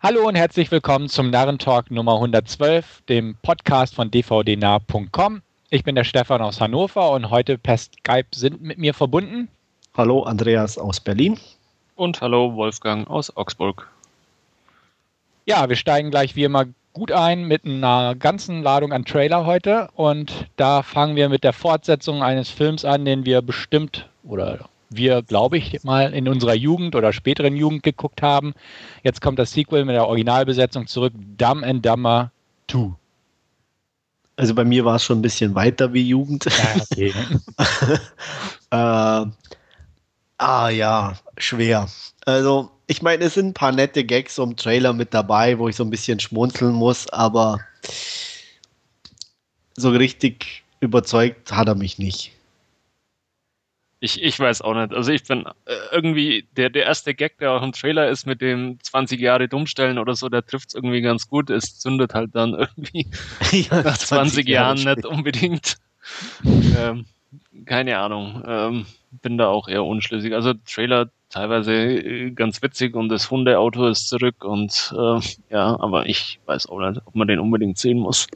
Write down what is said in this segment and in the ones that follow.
Hallo und herzlich willkommen zum Narrentalk Nummer 112, dem Podcast von dvdnah.com. Ich bin der Stefan aus Hannover und heute per Skype sind mit mir verbunden. Hallo Andreas aus Berlin. Und hallo Wolfgang aus Augsburg. Ja, wir steigen gleich wie immer gut ein mit einer ganzen Ladung an Trailer heute und da fangen wir mit der Fortsetzung eines Films an, den wir bestimmt oder wir, glaube ich, mal in unserer Jugend oder späteren Jugend geguckt haben. Jetzt kommt das Sequel mit der Originalbesetzung zurück, Dumb and Dumber 2. Also bei mir war es schon ein bisschen weiter wie Jugend. Ja, okay. äh, ah ja, schwer. Also ich meine, es sind ein paar nette Gags im Trailer mit dabei, wo ich so ein bisschen schmunzeln muss, aber so richtig überzeugt hat er mich nicht. Ich, ich weiß auch nicht. Also ich bin äh, irgendwie, der, der erste Gag, der auch im Trailer ist mit dem 20 Jahre Dummstellen oder so, der trifft es irgendwie ganz gut. Es zündet halt dann irgendwie ja, nach 20, 20 Jahren nicht unbedingt. ähm, keine Ahnung. Ähm, bin da auch eher unschlüssig. Also Trailer teilweise äh, ganz witzig und das Hundeauto ist zurück und äh, ja, aber ich weiß auch nicht, ob man den unbedingt sehen muss.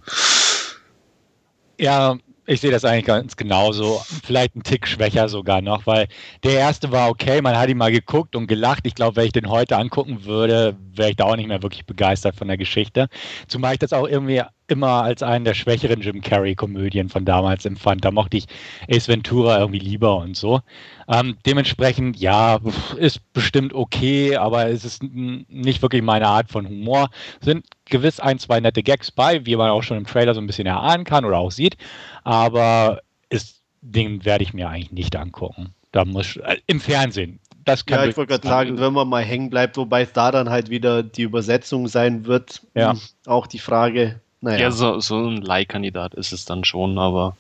Ja, ich sehe das eigentlich ganz genauso. Vielleicht ein Tick schwächer sogar noch, weil der erste war okay, man hat ihn mal geguckt und gelacht. Ich glaube, wenn ich den heute angucken würde, wäre ich da auch nicht mehr wirklich begeistert von der Geschichte. Zumal ich das auch irgendwie immer als einen der schwächeren Jim Carrey-Komödien von damals empfand. Da mochte ich Ace Ventura irgendwie lieber und so. Ähm, dementsprechend, ja, ist bestimmt okay, aber es ist nicht wirklich meine Art von Humor. Sind gewiss ein, zwei nette Gags bei, wie man auch schon im Trailer so ein bisschen erahnen kann oder auch sieht. Aber ist, den werde ich mir eigentlich nicht angucken. Da muss äh, im Fernsehen. Das kann ja, ich wollte gerade sagen, wenn man mal hängen bleibt, wobei es da dann halt wieder die Übersetzung sein wird. Ja. Hm, auch die Frage, naja. Ja, so, so ein Leihkandidat ist es dann schon, aber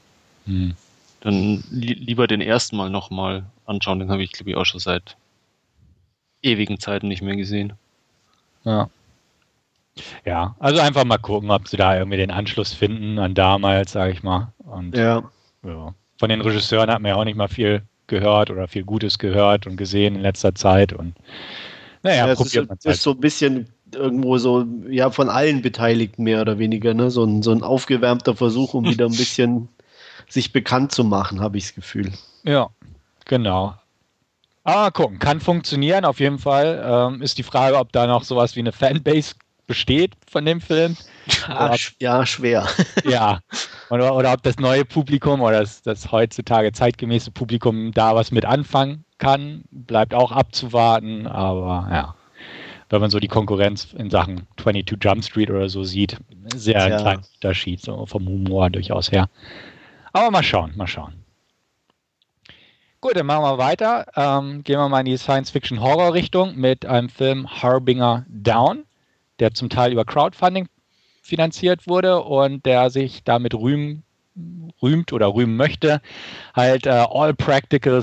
hm. dann li lieber den ersten Mal nochmal anschauen. Den habe ich, glaube ich, auch schon seit ewigen Zeiten nicht mehr gesehen. Ja. Ja, also einfach mal gucken, ob sie da irgendwie den Anschluss finden an damals, sage ich mal. Und ja. ja. Von den Regisseuren hat man ja auch nicht mal viel gehört oder viel Gutes gehört und gesehen in letzter Zeit. Und naja, ja, probiert man es halt. ist so ein bisschen irgendwo so, ja, von allen Beteiligten mehr oder weniger, ne? So ein, so ein aufgewärmter Versuch, um wieder ein bisschen sich bekannt zu machen, habe ich das Gefühl. Ja, genau. Aber gucken, kann funktionieren auf jeden Fall. Ähm, ist die Frage, ob da noch sowas wie eine Fanbase besteht von dem Film. Ja, ja schwer. ja. Oder, oder, ob das neue Publikum oder das, das heutzutage zeitgemäße Publikum da was mit anfangen kann, bleibt auch abzuwarten. Aber ja wenn man so die Konkurrenz in Sachen 22 Jump Street oder so sieht, sehr ja. kleiner Unterschied, so vom Humor durchaus her. Aber mal schauen, mal schauen. Gut, dann machen wir weiter. Ähm, gehen wir mal in die Science-Fiction-Horror-Richtung mit einem Film Harbinger Down, der zum Teil über Crowdfunding finanziert wurde und der sich damit rühmen, rühmt oder rühmen möchte, halt äh, all practical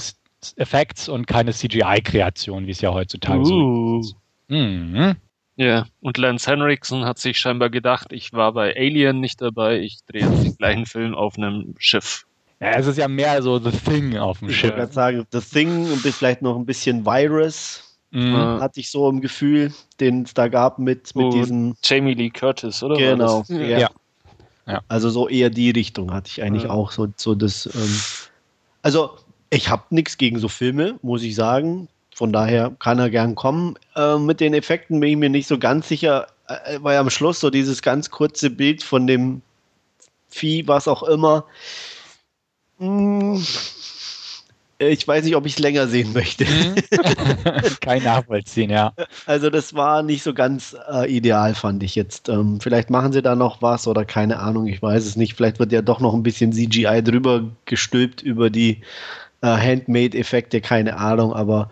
Effects und keine CGI-Kreation, wie es ja heutzutage uh. so ist. Mhm. Ja, und Lance Henriksen hat sich scheinbar gedacht, ich war bei Alien nicht dabei, ich drehe jetzt den gleichen Film auf einem Schiff. Ja, es ist ja mehr so The Thing auf dem ich Schiff. Ich würde sagen, The Thing und vielleicht noch ein bisschen Virus. Mhm. Hatte ich so im Gefühl, den es da gab mit, mit oh, diesem. Jamie Lee Curtis, oder? Genau. Ja. ja. ja. Also so eher die Richtung hatte ich eigentlich ja. auch so, so das. Ähm, also ich habe nichts gegen so Filme, muss ich sagen. Von daher kann er gern kommen. Äh, mit den Effekten bin ich mir nicht so ganz sicher, äh, weil am Schluss so dieses ganz kurze Bild von dem Vieh, was auch immer. Hm, ich weiß nicht, ob ich es länger sehen möchte. Mhm. Kein Nachvollziehen, ja. Also das war nicht so ganz äh, ideal, fand ich jetzt. Ähm, vielleicht machen sie da noch was oder keine Ahnung, ich weiß es nicht. Vielleicht wird ja doch noch ein bisschen CGI drüber gestülpt über die äh, Handmade-Effekte, keine Ahnung, aber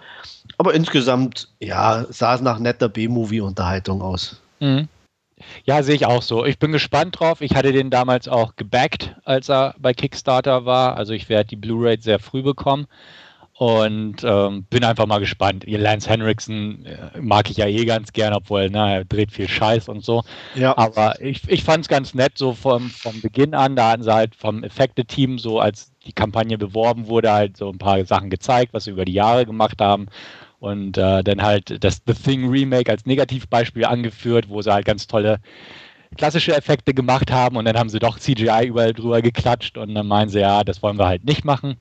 aber insgesamt, ja, sah es nach netter B-Movie-Unterhaltung aus. Mhm. Ja, sehe ich auch so. Ich bin gespannt drauf. Ich hatte den damals auch gebackt, als er bei Kickstarter war. Also ich werde die Blu-ray sehr früh bekommen. Und ähm, bin einfach mal gespannt. Lance Henriksen äh, mag ich ja eh ganz gern, obwohl na, er dreht viel Scheiß und so. Ja. Aber ich, ich fand es ganz nett, so vom, vom Beginn an. Da hatten sie halt vom Effekte-Team, so als die Kampagne beworben wurde, halt so ein paar Sachen gezeigt, was sie über die Jahre gemacht haben. Und äh, dann halt das The Thing Remake als Negativbeispiel angeführt, wo sie halt ganz tolle klassische Effekte gemacht haben und dann haben sie doch CGI überall drüber geklatscht und dann meinen sie, ja, das wollen wir halt nicht machen.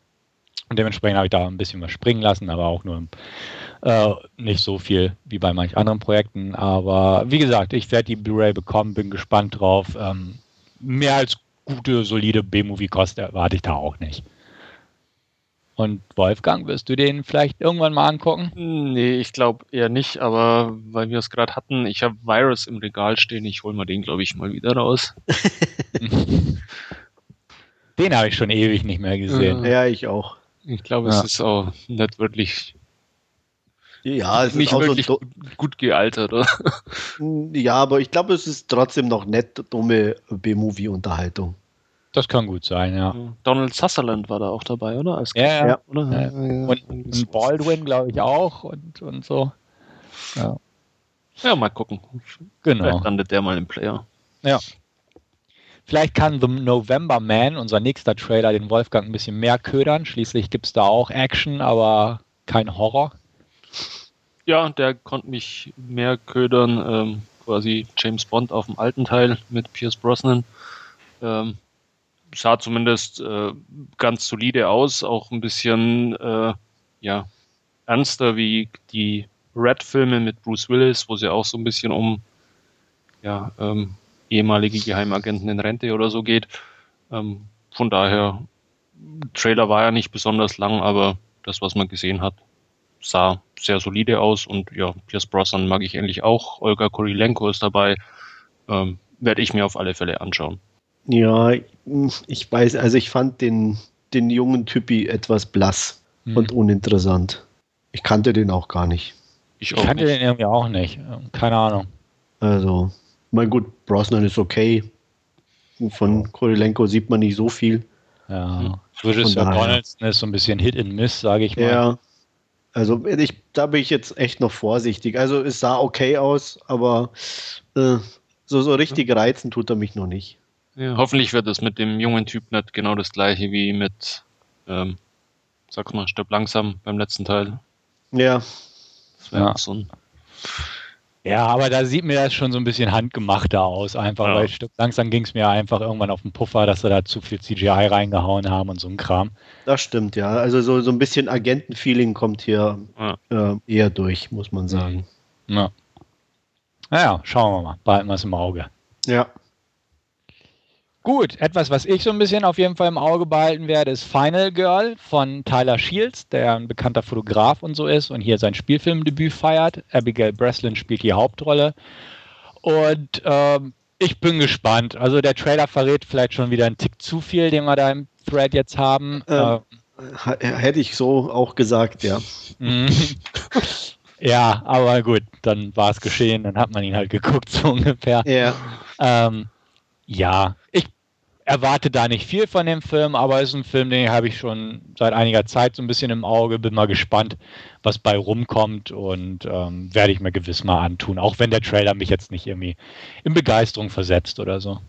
Und dementsprechend habe ich da ein bisschen was springen lassen, aber auch nur äh, nicht so viel wie bei manch anderen Projekten. Aber wie gesagt, ich werde die Blu-ray bekommen, bin gespannt drauf. Ähm, mehr als gute, solide B-Movie-Kost erwarte ich da auch nicht. Und Wolfgang, wirst du den vielleicht irgendwann mal angucken? Nee, ich glaube eher nicht, aber weil wir es gerade hatten, ich habe Virus im Regal stehen, ich hole mal den, glaube ich, mal wieder raus. den habe ich schon ewig nicht mehr gesehen. Ja, ich auch. Ich glaube, ja. es ist auch nicht wirklich. Ja, es nicht ist wirklich so gut gealtert, oder? Ja, aber ich glaube, es ist trotzdem noch nett dumme B-Movie-Unterhaltung. Das kann gut sein, ja. Donald Sutherland war da auch dabei, oder? Als ja, ja. Oder? ja. Und, und Baldwin, glaube ich, auch und, und so. Ja. ja, mal gucken. Genau. Vielleicht landet der mal im Player. Ja. Vielleicht kann The November Man, unser nächster Trailer, den Wolfgang ein bisschen mehr ködern. Schließlich gibt es da auch Action, aber kein Horror. Ja, der konnte mich mehr ködern. Ähm, quasi James Bond auf dem alten Teil mit Pierce Brosnan. Ähm, sah zumindest äh, ganz solide aus, auch ein bisschen äh, ja, ernster wie die Red-Filme mit Bruce Willis, wo es ja auch so ein bisschen um ja, ähm, ehemalige Geheimagenten in Rente oder so geht. Ähm, von daher, Trailer war ja nicht besonders lang, aber das, was man gesehen hat, sah sehr solide aus und ja, Pierce Brosnan mag ich endlich auch. Olga Kurilenko ist dabei. Ähm, Werde ich mir auf alle Fälle anschauen. Ja, ich weiß, also ich fand den, den jungen Typi etwas blass hm. und uninteressant. Ich kannte den auch gar nicht. Ich, ich kannte nicht. den irgendwie auch nicht. Keine Ahnung. Also, mein gut, Brosnan ist okay. Von Korilenko sieht man nicht so viel. Ja, Regisseur Donaldson ist so ein bisschen Hit and Miss, sage ich mal. Ja, also ich, da bin ich jetzt echt noch vorsichtig. Also es sah okay aus, aber äh, so, so richtig reizen tut er mich noch nicht. Ja, hoffentlich wird es mit dem jungen Typ nicht genau das gleiche wie mit, ähm, sag's mal, Stirb langsam beim letzten Teil. Ja. Das wäre ja. so ein ja, aber da sieht mir das schon so ein bisschen handgemachter aus, einfach, ja. weil Stück langsam ging es mir einfach irgendwann auf den Puffer, dass sie da zu viel CGI reingehauen haben und so ein Kram. Das stimmt, ja. Also so, so ein bisschen Agentenfeeling kommt hier ja. äh, eher durch, muss man sagen. Ja. Naja, schauen wir mal. Behalten wir es im Auge. Ja. Gut, etwas, was ich so ein bisschen auf jeden Fall im Auge behalten werde, ist Final Girl von Tyler Shields, der ein bekannter Fotograf und so ist und hier sein Spielfilmdebüt feiert. Abigail Breslin spielt die Hauptrolle. Und ähm, ich bin gespannt. Also der Trailer verrät vielleicht schon wieder einen Tick zu viel, den wir da im Thread jetzt haben. Ähm, äh, hätte ich so auch gesagt, ja. Mhm. ja, aber gut, dann war es geschehen, dann hat man ihn halt geguckt, so ungefähr. Ja. Ähm, ja, ich erwarte da nicht viel von dem Film, aber es ist ein Film, den habe ich schon seit einiger Zeit so ein bisschen im Auge. Bin mal gespannt, was bei rumkommt und ähm, werde ich mir gewiss mal antun, auch wenn der Trailer mich jetzt nicht irgendwie in Begeisterung versetzt oder so.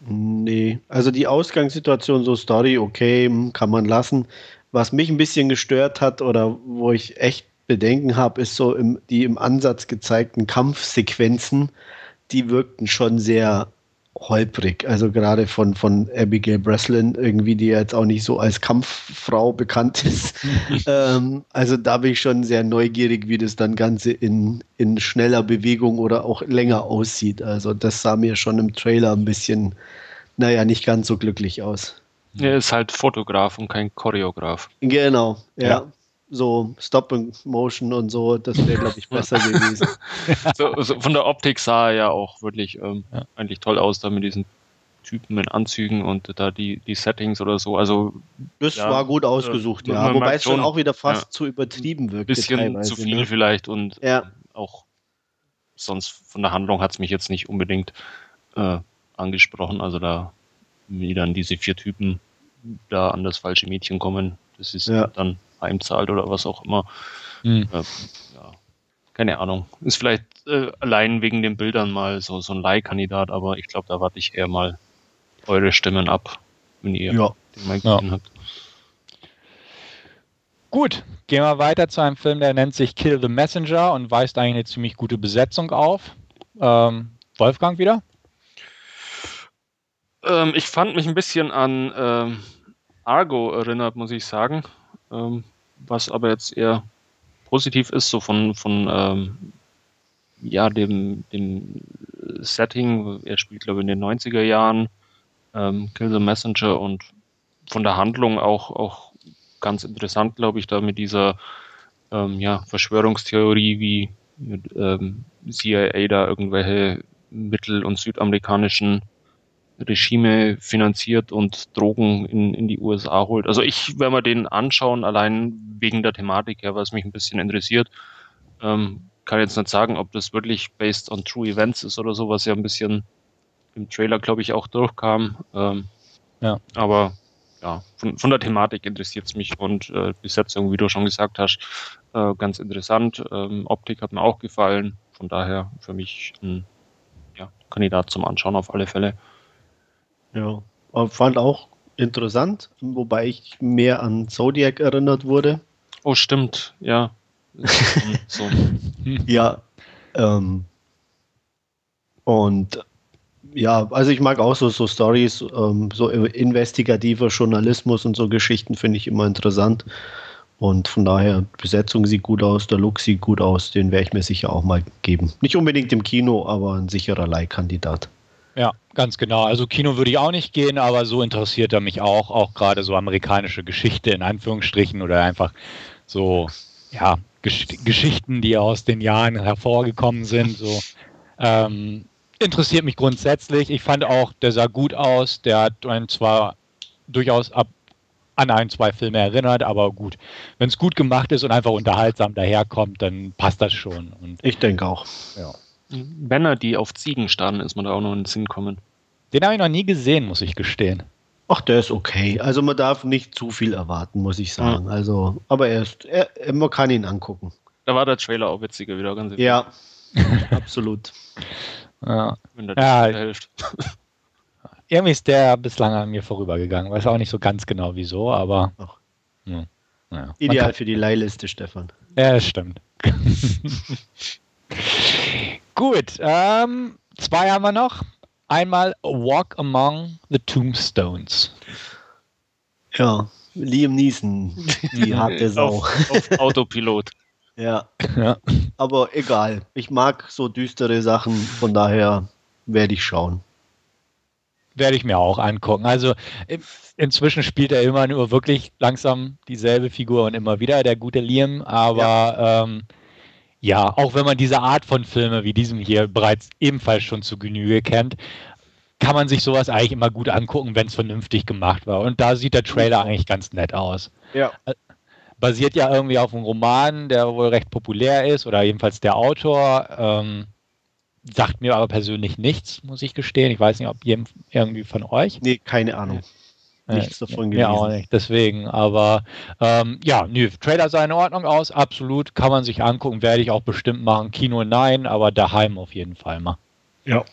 Nee, also die Ausgangssituation, so Story, okay, kann man lassen. Was mich ein bisschen gestört hat oder wo ich echt Bedenken habe, ist so im, die im Ansatz gezeigten Kampfsequenzen. Die wirkten schon sehr holprig. Also gerade von, von Abigail Breslin, irgendwie, die jetzt auch nicht so als Kampffrau bekannt ist. ähm, also da bin ich schon sehr neugierig, wie das dann Ganze in, in schneller Bewegung oder auch länger aussieht. Also das sah mir schon im Trailer ein bisschen, naja, nicht ganz so glücklich aus. Er ist halt Fotograf und kein Choreograf. Genau, ja. ja so Stop and Motion und so, das wäre, glaube ich, besser gewesen. so, so von der Optik sah er ja auch wirklich ähm, ja. eigentlich toll aus, da mit diesen Typen in Anzügen und da die, die Settings oder so. Also das ja, war gut ausgesucht, äh, ja. Wobei es schon auch wieder fast ja, zu übertrieben wirkt. Bisschen zu viel ne? vielleicht und ja. auch sonst von der Handlung hat es mich jetzt nicht unbedingt äh, angesprochen. Also da wie dann diese vier Typen da an das falsche Mädchen kommen, das ist dann heimzahlt oder was auch immer. Mhm. Äh, ja, keine Ahnung. Ist vielleicht äh, allein wegen den Bildern mal so, so ein Leihkandidat, aber ich glaube, da warte ich eher mal eure Stimmen ab, wenn ihr ja. den mal gesehen ja. habt. Gut, Gehen wir weiter zu einem Film, der nennt sich Kill the Messenger und weist eigentlich eine ziemlich gute Besetzung auf. Ähm, Wolfgang wieder? Ähm, ich fand mich ein bisschen an ähm, Argo erinnert, muss ich sagen. Ähm, was aber jetzt eher positiv ist, so von, von ähm, ja, dem, dem Setting. Er spielt, glaube ich, in den 90er Jahren. Ähm, Kill the Messenger und von der Handlung auch, auch ganz interessant, glaube ich, da mit dieser ähm, ja, Verschwörungstheorie, wie ähm, CIA da irgendwelche mittel- und südamerikanischen Regime finanziert und Drogen in, in die USA holt. Also ich werde mir den anschauen, allein wegen der Thematik her, was mich ein bisschen interessiert. Ähm, kann jetzt nicht sagen, ob das wirklich based on true events ist oder so, was ja ein bisschen im Trailer, glaube ich, auch durchkam. Ähm, ja. Aber ja, von, von der Thematik interessiert es mich und äh, Besetzung, wie du schon gesagt hast, äh, ganz interessant. Ähm, Optik hat mir auch gefallen. Von daher für mich ein ja, Kandidat zum Anschauen auf alle Fälle. Ja, fand auch interessant, wobei ich mehr an Zodiac erinnert wurde. Oh, stimmt, ja. so. Ja, ähm, und ja, also ich mag auch so, so Stories, ähm, so investigativer Journalismus und so Geschichten finde ich immer interessant. Und von daher, Besetzung sieht gut aus, der Look sieht gut aus, den werde ich mir sicher auch mal geben. Nicht unbedingt im Kino, aber ein sicherer Leihkandidat. Ja, ganz genau. Also Kino würde ich auch nicht gehen, aber so interessiert er mich auch, auch gerade so amerikanische Geschichte in Anführungsstrichen oder einfach so, ja, Gesch Geschichten, die aus den Jahren hervorgekommen sind. So, ähm, interessiert mich grundsätzlich. Ich fand auch, der sah gut aus. Der hat einen zwar durchaus ab an ein, zwei Filme erinnert, aber gut. Wenn es gut gemacht ist und einfach unterhaltsam daherkommt, dann passt das schon. Und, ich denke auch. Ja. Männer, die auf Ziegen starren, ist man da auch noch in den Sinn kommen. Den habe ich noch nie gesehen, muss ich gestehen. Ach, der ist okay. Also man darf nicht zu viel erwarten, muss ich sagen. Mhm. Also, aber er ist, er, man kann ihn angucken. Da war der Trailer auch witziger wieder, ganz Ja, absolut. Ja. Wenn der ja, hilft. Irgendwie ist der bislang an mir vorübergegangen. Weiß auch nicht so ganz genau wieso, aber. Ja, ja. Ideal für die Leihliste, Stefan. Ja, das stimmt. Gut, ähm, zwei haben wir noch. Einmal Walk Among the Tombstones. Ja, Liam Neeson, die harte Sau. auf, auf Autopilot. ja. ja. Aber egal. Ich mag so düstere Sachen, von daher werde ich schauen. Werde ich mir auch angucken. Also inzwischen spielt er immer nur wirklich langsam dieselbe Figur und immer wieder, der gute Liam, aber ja. ähm, ja, auch wenn man diese Art von Filme wie diesem hier bereits ebenfalls schon zu Genüge kennt, kann man sich sowas eigentlich immer gut angucken, wenn es vernünftig gemacht war. Und da sieht der Trailer eigentlich ganz nett aus. Ja. Äh, basiert ja irgendwie auf einem Roman, der wohl recht populär ist, oder jedenfalls der Autor. Ähm, sagt mir aber persönlich nichts, muss ich gestehen. Ich weiß nicht, ob irgendwie von euch. Nee, keine Ahnung. Äh, nichts davon gelesen. Ja, auch nicht. Deswegen, aber ähm, ja, nö, Trailer sah in Ordnung aus, absolut. Kann man sich angucken, werde ich auch bestimmt machen. Kino nein, aber daheim auf jeden Fall mal. Ja.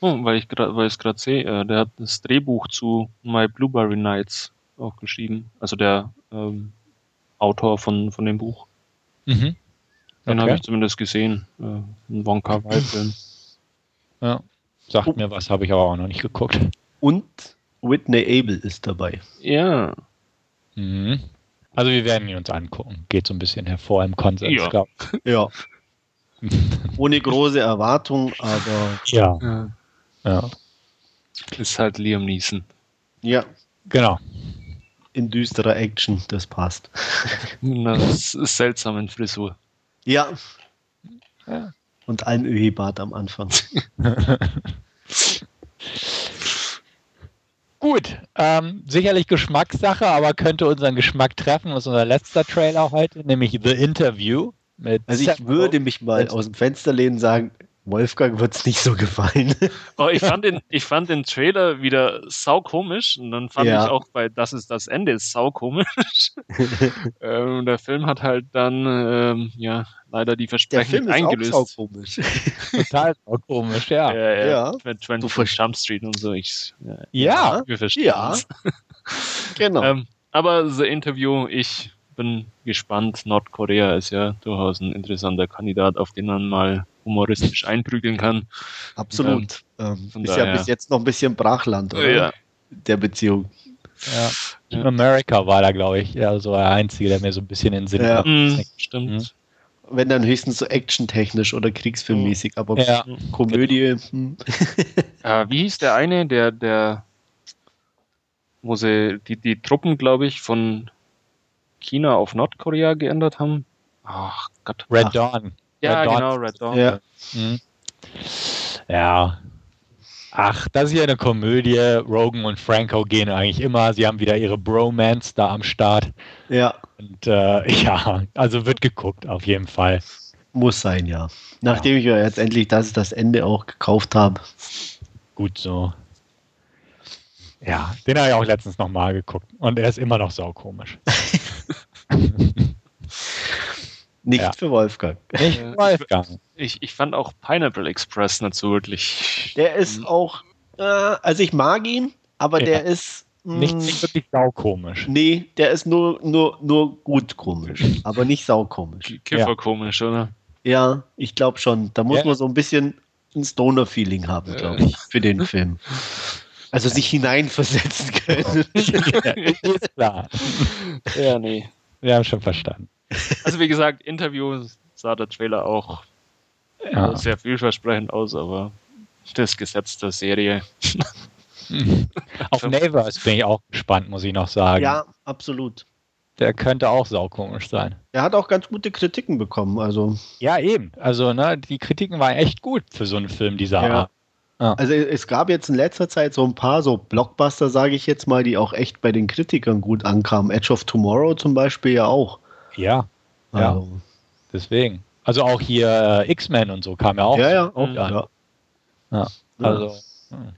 Oh, weil ich gerade, es gerade sehe, äh, der hat das Drehbuch zu My Blueberry Nights auch geschrieben. Also der ähm, Autor von, von dem Buch. Mhm. Den okay. habe ich zumindest gesehen. Äh, ein Wonka Wai-Film. Ja. Sagt oh. mir was, habe ich aber auch noch nicht geguckt. Und Whitney Abel ist dabei. Ja. Mhm. Also wir werden ihn uns angucken. Geht so ein bisschen hervor im Konsens, ja. glaube Ja. Ohne große Erwartung, aber. Ja. ja. ja. Ist halt Liam Neeson. Ja. Genau. In düsterer Action, das passt. Das ist seltsam in Frisur. Ja. ja. Und ein Ölbad am Anfang. Gut, ähm, sicherlich Geschmackssache, aber könnte unseren Geschmack treffen. Das ist unser letzter Trailer heute, nämlich The Interview. Mit also ich würde mich mal aus dem Fenster lehnen und sagen, Wolfgang wird es nicht so gefallen. Oh, ich, fand den, ich fand den Trailer wieder sau komisch und dann fand ja. ich auch bei Das ist das Ende sau komisch. ähm, der Film hat halt dann ähm, ja leider die Versprechen der Film eingelöst. Ist auch sau komisch. Total sau komisch, ja. Ja, ja. ja. 24 Jump Street und so. Ich, ja, ja. wir verstehen ja. genau. Ähm, aber The Interview, ich bin gespannt. Nordkorea ist ja durchaus ein interessanter Kandidat, auf den man mal humoristisch einprügeln kann. Absolut. Ähm, ist daher. ja bis jetzt noch ein bisschen Brachland, oder? Ja. Der Beziehung. Ja. Team America war da, glaube ich, ja, so der Einzige, der mir so ein bisschen in den Sinn ja. Mhm, stimmt. Mhm. Wenn dann höchstens so actiontechnisch oder kriegsfilmmäßig, aber ja. Komödie. Hm. Äh, wie hieß der eine, der, der, wo sie die, die Truppen, glaube ich, von China auf Nordkorea geändert haben? Ach Gott. Red Ach. Dawn. Ja, Red genau, Red Dawn. Ja. Mhm. ja. Ach, das ist ja eine Komödie. Rogan und Franco gehen eigentlich immer. Sie haben wieder ihre Bromance da am Start. Ja. Und äh, ja, also wird geguckt, auf jeden Fall. Muss sein, ja. Nachdem ja. ich ja jetzt endlich das, das Ende auch gekauft habe. Gut so. Ja, den habe ich auch letztens nochmal geguckt. Und er ist immer noch saukomisch. Nicht ja. für Wolfgang. Nicht für Wolfgang. Ich, ich fand auch Pineapple Express nicht so wirklich. Der ist hm. auch, äh, also ich mag ihn, aber ja. der ist. Mh, nicht, hm, nicht wirklich saukomisch. Nee, der ist nur, nur, nur gut komisch, aber nicht saukomisch. Kifferkomisch, ja. oder? Ja, ich glaube schon. Da muss ja. man so ein bisschen ein Stoner-Feeling haben, glaube ich, für den Film. Also sich hineinversetzen können. ja, ist klar. Ja, nee. Wir haben schon verstanden. Also wie gesagt, Interview sah der Trailer auch ja. sehr vielversprechend aus, aber das Gesetz der Serie. Auf Neighbors bin ich auch gespannt, muss ich noch sagen. Ja, absolut. Der könnte auch saukomisch sein. Er hat auch ganz gute Kritiken bekommen, also. Ja, eben. Also, ne, die Kritiken waren echt gut für so einen Film dieser ja. Art. Ja. Also es gab jetzt in letzter Zeit so ein paar so Blockbuster, sage ich jetzt mal, die auch echt bei den Kritikern gut ankamen. Edge of Tomorrow zum Beispiel ja auch. Ja, also. ja. Deswegen. Also auch hier äh, X-Men und so kam ja auch. Ja, ja, auch, ja. ja. Also. Hm.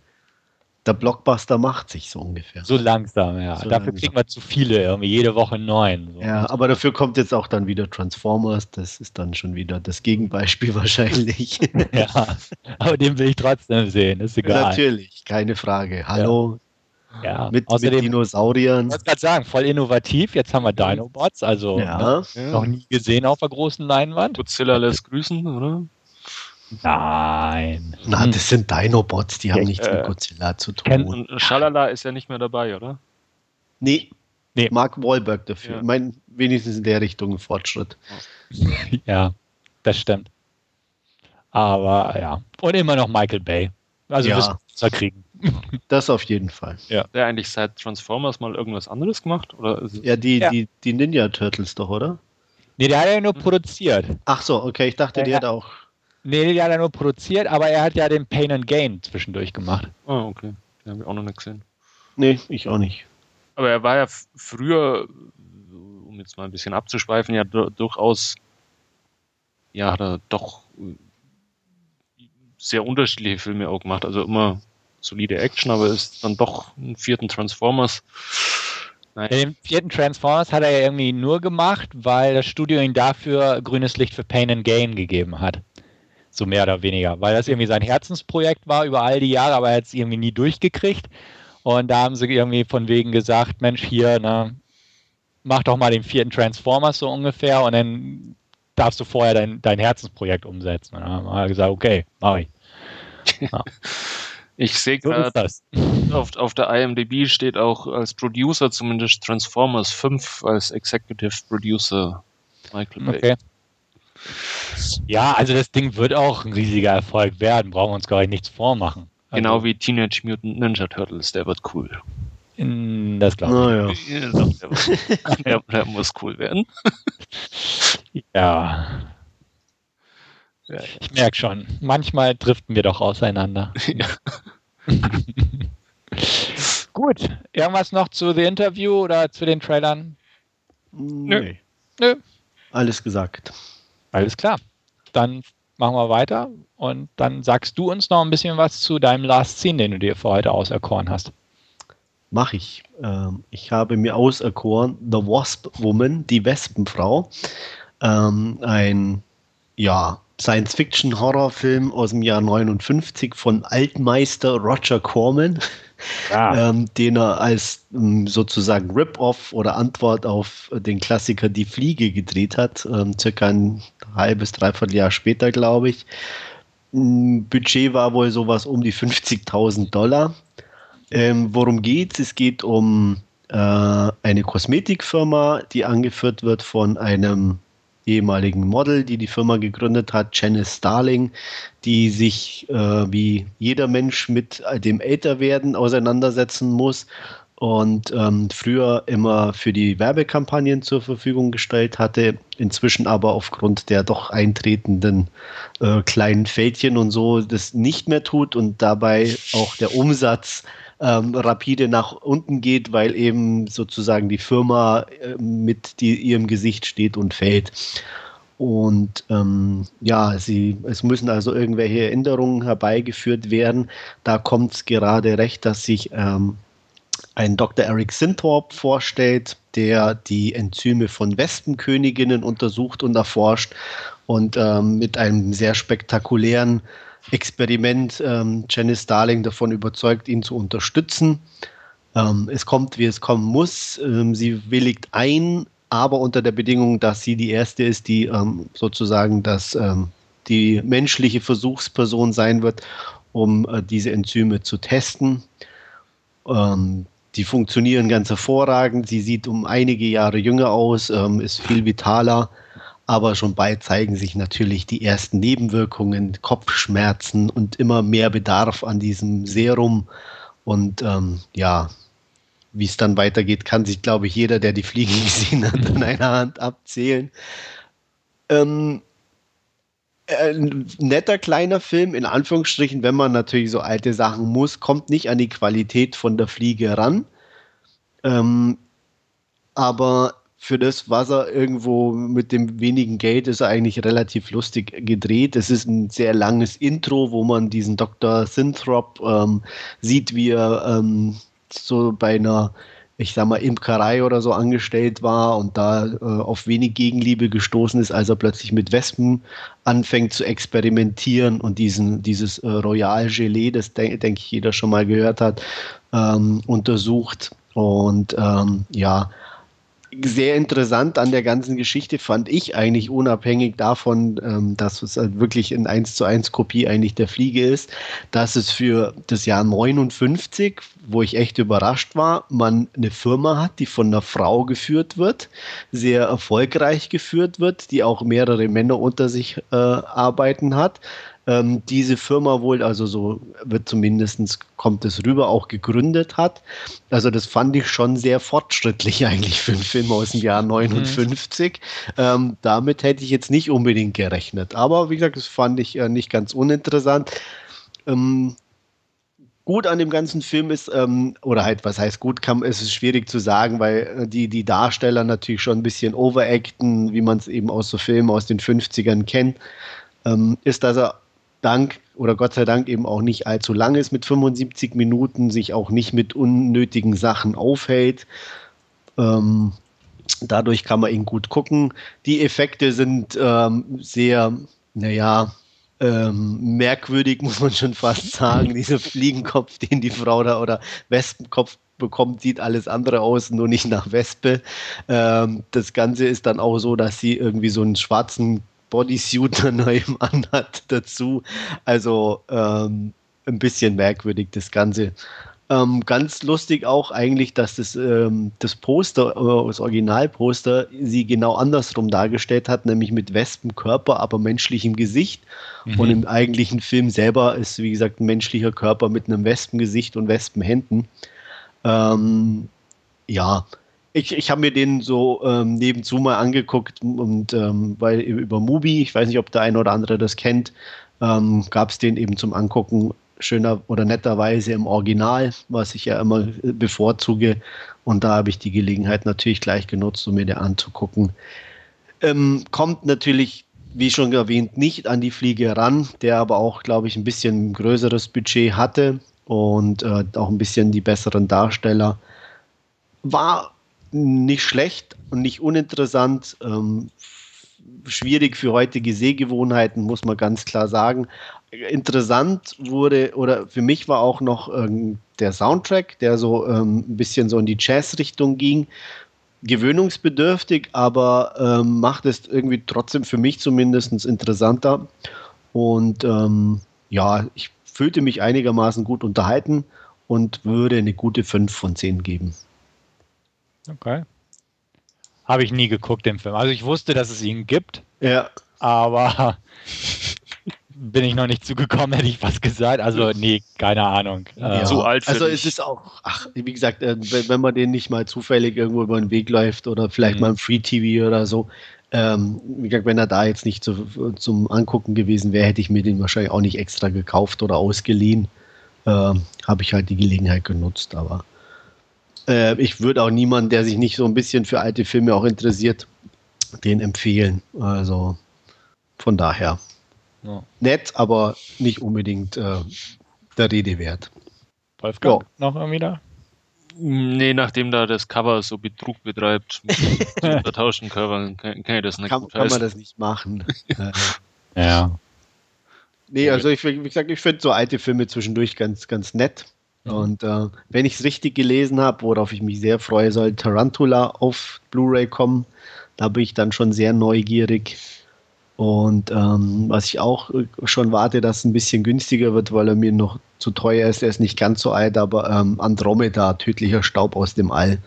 Der Blockbuster macht sich so ungefähr. So langsam, ja. So dafür langsam. kriegen wir zu viele, irgendwie jede Woche neun. So. Ja, aber dafür kommt jetzt auch dann wieder Transformers. Das ist dann schon wieder das Gegenbeispiel wahrscheinlich. ja, aber den will ich trotzdem sehen, ist egal. Natürlich, keine Frage. Hallo, ja, mit, außerdem, mit Dinosauriern. Ich wollte gerade sagen, voll innovativ. Jetzt haben wir Dinobots, also ja. ne, noch nie gesehen auf der großen Leinwand. Godzilla lässt grüßen, oder? Nein. Na, das sind Dinobots, die haben nichts äh, mit Godzilla zu tun. Und Schalala ist ja nicht mehr dabei, oder? Nee. nee. Mark Wahlberg dafür. Ja. Ich meine, wenigstens in der Richtung ein Fortschritt. Ja, das stimmt. Aber ja. Und immer noch Michael Bay. Also ja. wir es kriegen. Das auf jeden Fall. Ja. Der eigentlich seit Transformers mal irgendwas anderes gemacht? Oder ja, die, ja. Die, die Ninja Turtles doch, oder? Nee, der hat ja nur produziert. Ach so, okay, ich dachte, der hat auch. Nee, der hat ja nur produziert, aber er hat ja den Pain and Gain zwischendurch gemacht. Ah, oh, okay. Den habe ich auch noch nicht gesehen. Nee, ich auch nicht. Aber er war ja früher, um jetzt mal ein bisschen abzuschweifen, ja durchaus, ja, hat er doch sehr unterschiedliche Filme auch gemacht. Also immer solide Action, aber ist dann doch einen vierten Transformers. Nein. Den vierten Transformers hat er ja irgendwie nur gemacht, weil das Studio ihm dafür grünes Licht für Pain and Gain gegeben hat. So mehr oder weniger. Weil das irgendwie sein Herzensprojekt war über all die Jahre, aber er hat es irgendwie nie durchgekriegt. Und da haben sie irgendwie von wegen gesagt, Mensch, hier, ne, mach doch mal den vierten Transformers so ungefähr und dann darfst du vorher dein, dein Herzensprojekt umsetzen. Und dann haben wir gesagt, okay, mach ich. Ja. Ich sehe gerade, so auf, auf der IMDb steht auch als Producer zumindest Transformers 5 als Executive Producer Michael Bay. Okay. Ja, also das Ding wird auch ein riesiger Erfolg werden, brauchen wir uns gar nichts vormachen. Also, genau wie Teenage Mutant Ninja Turtles, der wird cool. In, das glaube ich. Ja. Der, der, der muss cool werden. ja. Ich merke schon, manchmal driften wir doch auseinander. Ja. Gut, irgendwas noch zu The Interview oder zu den Trailern? Nö. Nö. Alles gesagt. Alles klar. Dann machen wir weiter und dann sagst du uns noch ein bisschen was zu deinem Last Scene, den du dir für heute auserkoren hast. Mach ich. Ähm, ich habe mir auserkoren The Wasp Woman, die Wespenfrau. Ähm, ein ja, Science-Fiction-Horrorfilm aus dem Jahr 59 von Altmeister Roger Corman. ja. ähm, den er als ähm, sozusagen Rip-Off oder Antwort auf den Klassiker Die Fliege gedreht hat, ähm, circa ein halbes, dreiviertel Jahr später, glaube ich. Budget war wohl sowas um die 50.000 Dollar. Ähm, worum geht's? Es geht um äh, eine Kosmetikfirma, die angeführt wird von einem ehemaligen Model, die die Firma gegründet hat, Janice Starling, die sich äh, wie jeder Mensch mit dem Älterwerden auseinandersetzen muss und ähm, früher immer für die Werbekampagnen zur Verfügung gestellt hatte, inzwischen aber aufgrund der doch eintretenden äh, kleinen Fältchen und so das nicht mehr tut und dabei auch der Umsatz ähm, rapide nach unten geht, weil eben sozusagen die Firma äh, mit die, ihrem Gesicht steht und fällt. Und ähm, ja, sie, es müssen also irgendwelche Änderungen herbeigeführt werden. Da kommt es gerade recht, dass sich ähm, ein Dr. Eric Sinthorpe vorstellt, der die Enzyme von Wespenköniginnen untersucht und erforscht und ähm, mit einem sehr spektakulären Experiment ähm, Janice Starling davon überzeugt, ihn zu unterstützen. Ähm, es kommt, wie es kommen muss. Ähm, sie willigt ein, aber unter der Bedingung, dass sie die erste ist, die ähm, sozusagen das, ähm, die menschliche Versuchsperson sein wird, um äh, diese Enzyme zu testen. Ähm, die funktionieren ganz hervorragend. Sie sieht um einige Jahre jünger aus, ist viel vitaler aber schon bald zeigen sich natürlich die ersten Nebenwirkungen, Kopfschmerzen und immer mehr Bedarf an diesem Serum. Und ähm, ja, wie es dann weitergeht, kann sich, glaube ich, jeder, der die Fliegen gesehen hat, an einer Hand abzählen. Ähm, ein netter kleiner Film, in Anführungsstrichen, wenn man natürlich so alte Sachen muss, kommt nicht an die Qualität von der Fliege ran. Ähm, aber für das, was er irgendwo mit dem wenigen Geld ist, er eigentlich relativ lustig gedreht. Es ist ein sehr langes Intro, wo man diesen Dr. Synthrop ähm, sieht, wie er ähm, so bei einer, ich sag mal, Imkerei oder so angestellt war und da äh, auf wenig Gegenliebe gestoßen ist, als er plötzlich mit Wespen anfängt zu experimentieren und diesen, dieses äh, Royal Gelee, das denke denk ich jeder schon mal gehört hat, ähm, untersucht. Und ähm, ja, sehr interessant an der ganzen Geschichte fand ich eigentlich unabhängig davon, ähm, dass es halt wirklich in 1 zu 1 Kopie eigentlich der Fliege ist, dass es für das Jahr 59, wo ich echt überrascht war, man eine Firma hat, die von einer Frau geführt wird, sehr erfolgreich geführt wird, die auch mehrere Männer unter sich äh, arbeiten hat ähm, diese Firma wohl, also so wird zumindest kommt es rüber, auch gegründet hat. Also das fand ich schon sehr fortschrittlich eigentlich für einen Film aus dem Jahr 59. Mhm. Ähm, damit hätte ich jetzt nicht unbedingt gerechnet. Aber wie gesagt, das fand ich äh, nicht ganz uninteressant. Ähm, gut an dem ganzen Film ist, ähm, oder halt, was heißt gut, kann, ist es schwierig zu sagen, weil äh, die, die Darsteller natürlich schon ein bisschen overacten, wie man es eben aus so Filmen aus den 50ern kennt, ähm, ist, dass er Dank oder Gott sei Dank eben auch nicht allzu lang ist mit 75 Minuten, sich auch nicht mit unnötigen Sachen aufhält. Ähm, dadurch kann man ihn gut gucken. Die Effekte sind ähm, sehr, naja, ähm, merkwürdig, muss man schon fast sagen. Dieser Fliegenkopf, den die Frau da oder Wespenkopf bekommt, sieht alles andere aus, nur nicht nach Wespe. Ähm, das Ganze ist dann auch so, dass sie irgendwie so einen schwarzen Bodysuit neu anhat dazu. Also ähm, ein bisschen merkwürdig das Ganze. Ähm, ganz lustig auch eigentlich, dass das, ähm, das Poster, äh, das Originalposter, sie genau andersrum dargestellt hat, nämlich mit Wespenkörper, aber menschlichem Gesicht. Mhm. Und im eigentlichen Film selber ist, wie gesagt, ein menschlicher Körper mit einem Wespengesicht und Wespenhänden. Ähm, ja, ich, ich habe mir den so ähm, nebenzu mal angeguckt und ähm, weil über Mubi, ich weiß nicht, ob der eine oder andere das kennt, ähm, gab es den eben zum Angucken schöner oder netterweise im Original, was ich ja immer bevorzuge. Und da habe ich die Gelegenheit natürlich gleich genutzt, um mir den anzugucken. Ähm, kommt natürlich, wie schon erwähnt, nicht an die Fliege ran, der aber auch, glaube ich, ein bisschen größeres Budget hatte und äh, auch ein bisschen die besseren Darsteller. War nicht schlecht und nicht uninteressant. Ähm, schwierig für heutige Sehgewohnheiten, muss man ganz klar sagen. interessant wurde, oder für mich war auch noch ähm, der Soundtrack, der so ähm, ein bisschen so in die Jazz-Richtung ging. Gewöhnungsbedürftig, aber ähm, macht es irgendwie trotzdem für mich zumindest interessanter. Und ähm, ja, ich fühlte mich einigermaßen gut unterhalten und würde eine gute 5 von 10 geben. Okay. Habe ich nie geguckt, den Film. Also ich wusste, dass es ihn gibt. Ja. Aber bin ich noch nicht zugekommen, hätte ich fast gesagt. Also, nee, keine Ahnung. Ja. Zu alt für Also, es ist auch, ach, wie gesagt, äh, wenn man den nicht mal zufällig irgendwo über den Weg läuft oder vielleicht mhm. mal im Free TV oder so, ähm, wie gesagt, wenn er da jetzt nicht zu, zum Angucken gewesen wäre, hätte ich mir den wahrscheinlich auch nicht extra gekauft oder ausgeliehen. Ähm, Habe ich halt die Gelegenheit genutzt, aber äh, ich würde auch niemanden, der sich nicht so ein bisschen für alte Filme auch interessiert, den empfehlen. Also von daher. Ja. Nett, aber nicht unbedingt äh, der Rede wert. Wolfgang, ja. noch irgendwie da? Nee, nachdem da das Cover so Betrug betreibt, mit vertauschten Covern, kann, kann, ich das nicht Kann, kann man das nicht machen. ja. Nee, also ich, wie gesagt, ich finde so alte Filme zwischendurch ganz, ganz nett. Und äh, wenn ich es richtig gelesen habe, worauf ich mich sehr freue, soll Tarantula auf Blu-ray kommen. Da bin ich dann schon sehr neugierig. Und ähm, was ich auch schon warte, dass es ein bisschen günstiger wird, weil er mir noch zu teuer ist. Er ist nicht ganz so alt, aber ähm, Andromeda, tödlicher Staub aus dem All,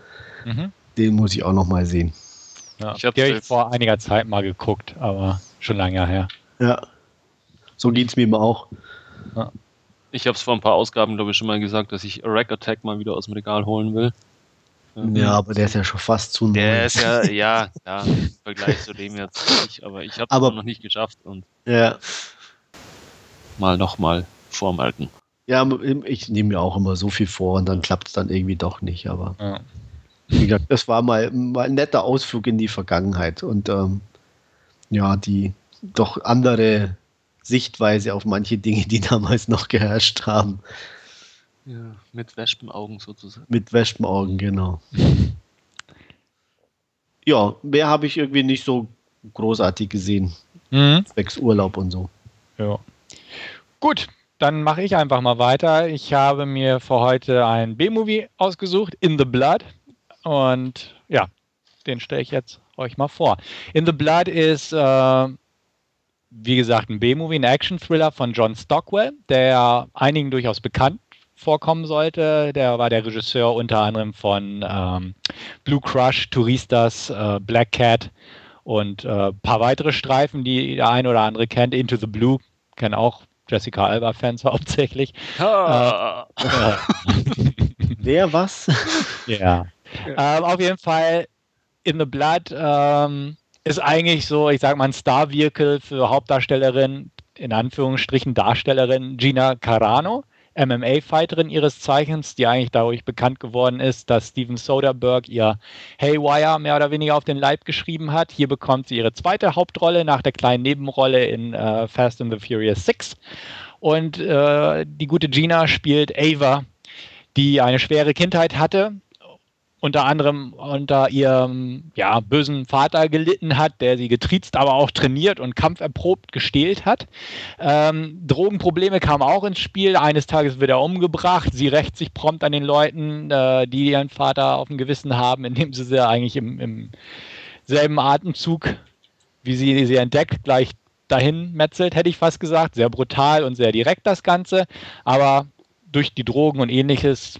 mhm. den muss ich auch noch mal sehen. Ja, ich habe hab vor einiger Zeit mal geguckt, aber schon lange her. Ja, so geht es mir immer auch. Ja. Ich habe es vor ein paar Ausgaben, glaube ich, schon mal gesagt, dass ich Rack Attack mal wieder aus dem Regal holen will. Ja, aber der ist ja schon fast zu neu. Der ist ja, ja, ja, im Vergleich zu dem jetzt nicht, aber ich habe es noch nicht geschafft und ja. mal nochmal vormerken. Ja, ich nehme mir auch immer so viel vor und dann klappt es dann irgendwie doch nicht, aber ja. wie gesagt, das war mal, mal ein netter Ausflug in die Vergangenheit und ähm, ja, die doch andere Sichtweise auf manche Dinge, die damals noch geherrscht haben. Ja, mit Wespenaugen sozusagen. Mit Wespenaugen, genau. ja, mehr habe ich irgendwie nicht so großartig gesehen. Mhm. Zwecks Urlaub und so. Ja. Gut, dann mache ich einfach mal weiter. Ich habe mir für heute ein B-Movie ausgesucht, In the Blood. Und ja, den stelle ich jetzt euch mal vor. In the Blood ist, äh, wie gesagt, ein B-Movie, ein Action-Thriller von John Stockwell, der einigen durchaus bekannt vorkommen sollte. Der war der Regisseur unter anderem von ähm, Blue Crush, Touristas, äh, Black Cat und ein äh, paar weitere Streifen, die der eine oder andere kennt. Into the Blue, kennen auch Jessica Alba-Fans hauptsächlich. Ah. Äh, Wer was? ja. Ähm, auf jeden Fall In the Blood ähm, ist eigentlich so, ich sag mal, ein Star-Vehicle für Hauptdarstellerin, in Anführungsstrichen Darstellerin Gina Carano. MMA-Fighterin ihres Zeichens, die eigentlich dadurch bekannt geworden ist, dass Steven Soderbergh ihr Haywire mehr oder weniger auf den Leib geschrieben hat. Hier bekommt sie ihre zweite Hauptrolle nach der kleinen Nebenrolle in äh, Fast and the Furious 6. Und äh, die gute Gina spielt Ava, die eine schwere Kindheit hatte unter anderem unter ihrem ja, bösen Vater gelitten hat, der sie getriezt, aber auch trainiert und kampferprobt gestählt hat. Ähm, Drogenprobleme kamen auch ins Spiel. Eines Tages wird er umgebracht. Sie rächt sich prompt an den Leuten, äh, die ihren Vater auf dem Gewissen haben, indem sie sie eigentlich im, im selben Atemzug, wie sie sie entdeckt, gleich dahin metzelt, hätte ich fast gesagt. Sehr brutal und sehr direkt das Ganze. Aber durch die Drogen und ähnliches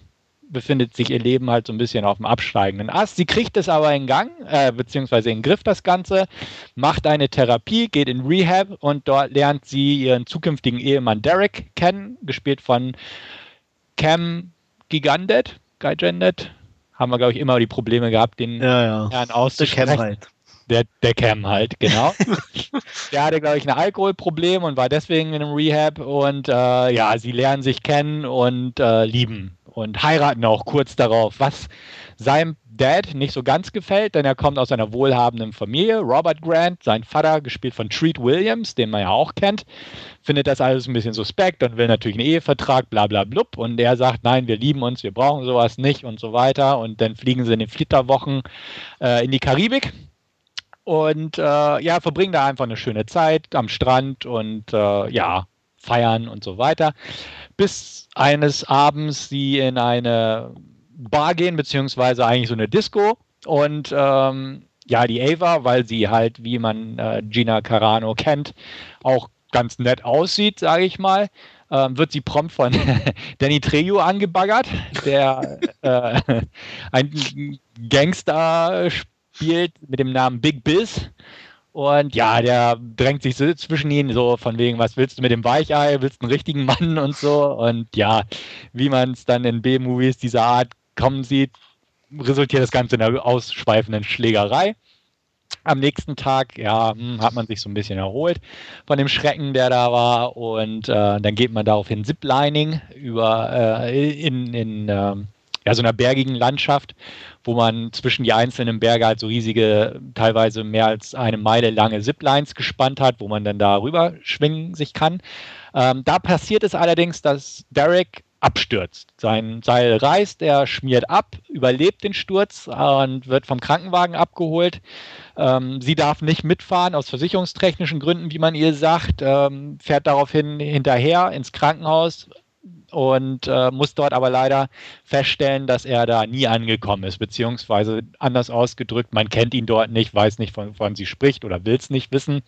befindet sich ihr Leben halt so ein bisschen auf dem absteigenden Ast. Sie kriegt es aber in Gang, äh, beziehungsweise in den Griff das Ganze, macht eine Therapie, geht in Rehab und dort lernt sie ihren zukünftigen Ehemann Derek kennen, gespielt von Cam Gigandet, Gigandet. Haben wir, glaube ich, immer die Probleme gehabt, den ja, ja. Herrn auszusprechen. Der Cam halt. Der, der Cam halt, genau. der hatte, glaube ich, ein Alkoholproblem und war deswegen in einem Rehab und äh, ja, sie lernen sich kennen und äh, lieben und heiraten auch kurz darauf, was seinem Dad nicht so ganz gefällt, denn er kommt aus einer wohlhabenden Familie. Robert Grant, sein Vater, gespielt von Treat Williams, den man ja auch kennt, findet das alles ein bisschen suspekt und will natürlich einen Ehevertrag, bla bla blub. Und er sagt, nein, wir lieben uns, wir brauchen sowas nicht und so weiter. Und dann fliegen sie in den Flitterwochen äh, in die Karibik und äh, ja, verbringen da einfach eine schöne Zeit am Strand und äh, ja, feiern und so weiter. Bis eines Abends sie in eine Bar gehen, beziehungsweise eigentlich so eine Disco und ähm, ja, die Ava, weil sie halt, wie man äh, Gina Carano kennt, auch ganz nett aussieht, sage ich mal, ähm, wird sie prompt von Danny Trejo angebaggert, der äh, ein Gangster spielt mit dem Namen Big Biz. Und ja, der drängt sich so zwischen ihnen so von wegen, was willst du mit dem Weichei, willst du einen richtigen Mann und so. Und ja, wie man es dann in B-Movies dieser Art kommen sieht, resultiert das Ganze in einer ausschweifenden Schlägerei. Am nächsten Tag, ja, hm, hat man sich so ein bisschen erholt von dem Schrecken, der da war. Und äh, dann geht man daraufhin Ziplining über äh, in, in äh, ja, so einer bergigen Landschaft, wo man zwischen die einzelnen Berge halt so riesige, teilweise mehr als eine Meile lange Ziplines gespannt hat, wo man dann da rüber schwingen sich kann. Ähm, da passiert es allerdings, dass Derek abstürzt. Sein Seil reißt, er schmiert ab, überlebt den Sturz und wird vom Krankenwagen abgeholt. Ähm, sie darf nicht mitfahren aus versicherungstechnischen Gründen, wie man ihr sagt, ähm, fährt daraufhin hinterher ins Krankenhaus und äh, muss dort aber leider feststellen, dass er da nie angekommen ist, beziehungsweise anders ausgedrückt, man kennt ihn dort nicht, weiß nicht, von wovon sie spricht oder will es nicht wissen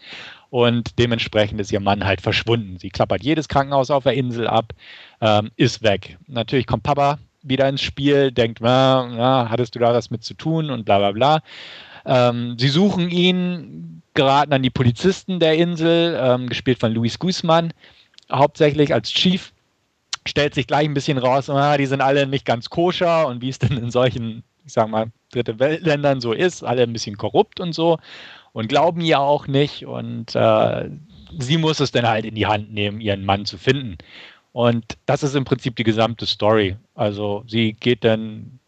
und dementsprechend ist ihr Mann halt verschwunden. Sie klappert jedes Krankenhaus auf der Insel ab, ähm, ist weg. Natürlich kommt Papa wieder ins Spiel, denkt, na, na, hattest du da was mit zu tun und bla bla bla. Ähm, sie suchen ihn, geraten an die Polizisten der Insel, ähm, gespielt von Luis Guzman, hauptsächlich als Chief. Stellt sich gleich ein bisschen raus, ah, die sind alle nicht ganz koscher und wie es denn in solchen, ich sag mal, dritte Weltländern so ist, alle ein bisschen korrupt und so und glauben ihr auch nicht und äh, sie muss es dann halt in die Hand nehmen, ihren Mann zu finden. Und das ist im Prinzip die gesamte Story. Also sie geht dann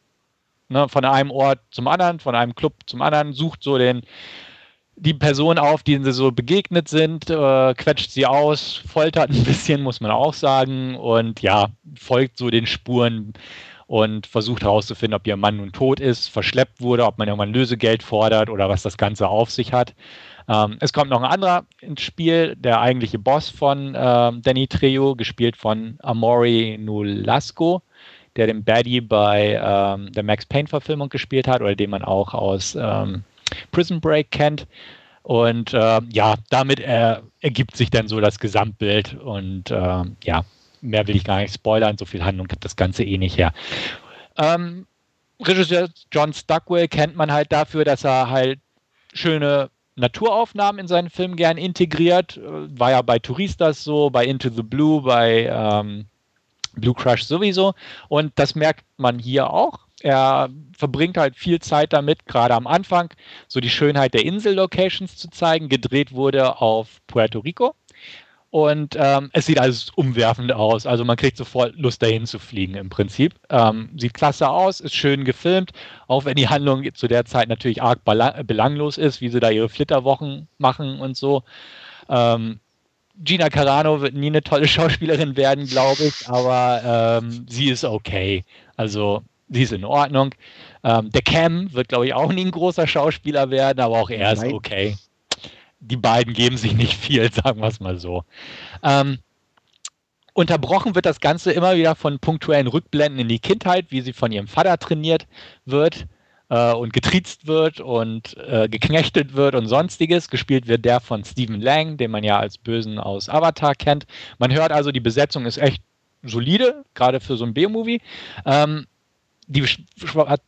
ne, von einem Ort zum anderen, von einem Club zum anderen, sucht so den die Person auf, denen sie so begegnet sind, äh, quetscht sie aus, foltert ein bisschen, muss man auch sagen, und ja, folgt so den Spuren und versucht herauszufinden, ob ihr Mann nun tot ist, verschleppt wurde, ob man irgendwann Lösegeld fordert oder was das Ganze auf sich hat. Ähm, es kommt noch ein anderer ins Spiel, der eigentliche Boss von äh, Danny Trejo, gespielt von Amori Nolasco, der den Baddie bei ähm, der Max Payne-Verfilmung gespielt hat oder den man auch aus ähm, Prison Break kennt. Und äh, ja, damit äh, ergibt sich dann so das Gesamtbild. Und äh, ja, mehr will ich gar nicht spoilern, so viel Handlung gibt das Ganze eh nicht her. Ähm, Regisseur John Stockwell kennt man halt dafür, dass er halt schöne Naturaufnahmen in seinen Film gern integriert. War ja bei Touristas so, bei Into the Blue, bei ähm, Blue Crush sowieso. Und das merkt man hier auch. Er verbringt halt viel Zeit damit, gerade am Anfang, so die Schönheit der Insel-Locations zu zeigen. Gedreht wurde auf Puerto Rico. Und ähm, es sieht alles umwerfend aus. Also man kriegt sofort Lust dahin zu fliegen im Prinzip. Ähm, sieht klasse aus, ist schön gefilmt, auch wenn die Handlung zu der Zeit natürlich arg belanglos ist, wie sie da ihre Flitterwochen machen und so. Ähm, Gina Carano wird nie eine tolle Schauspielerin werden, glaube ich, aber ähm, sie ist okay. Also sie ist in Ordnung. Ähm, der Cam wird, glaube ich, auch nie ein großer Schauspieler werden, aber auch er ist okay die beiden geben sich nicht viel, sagen wir es mal so. Ähm, unterbrochen wird das Ganze immer wieder von punktuellen Rückblenden in die Kindheit, wie sie von ihrem Vater trainiert wird äh, und getriezt wird und äh, geknechtet wird und sonstiges. Gespielt wird der von Stephen Lang, den man ja als Bösen aus Avatar kennt. Man hört also, die Besetzung ist echt solide, gerade für so ein B-Movie. Ähm, die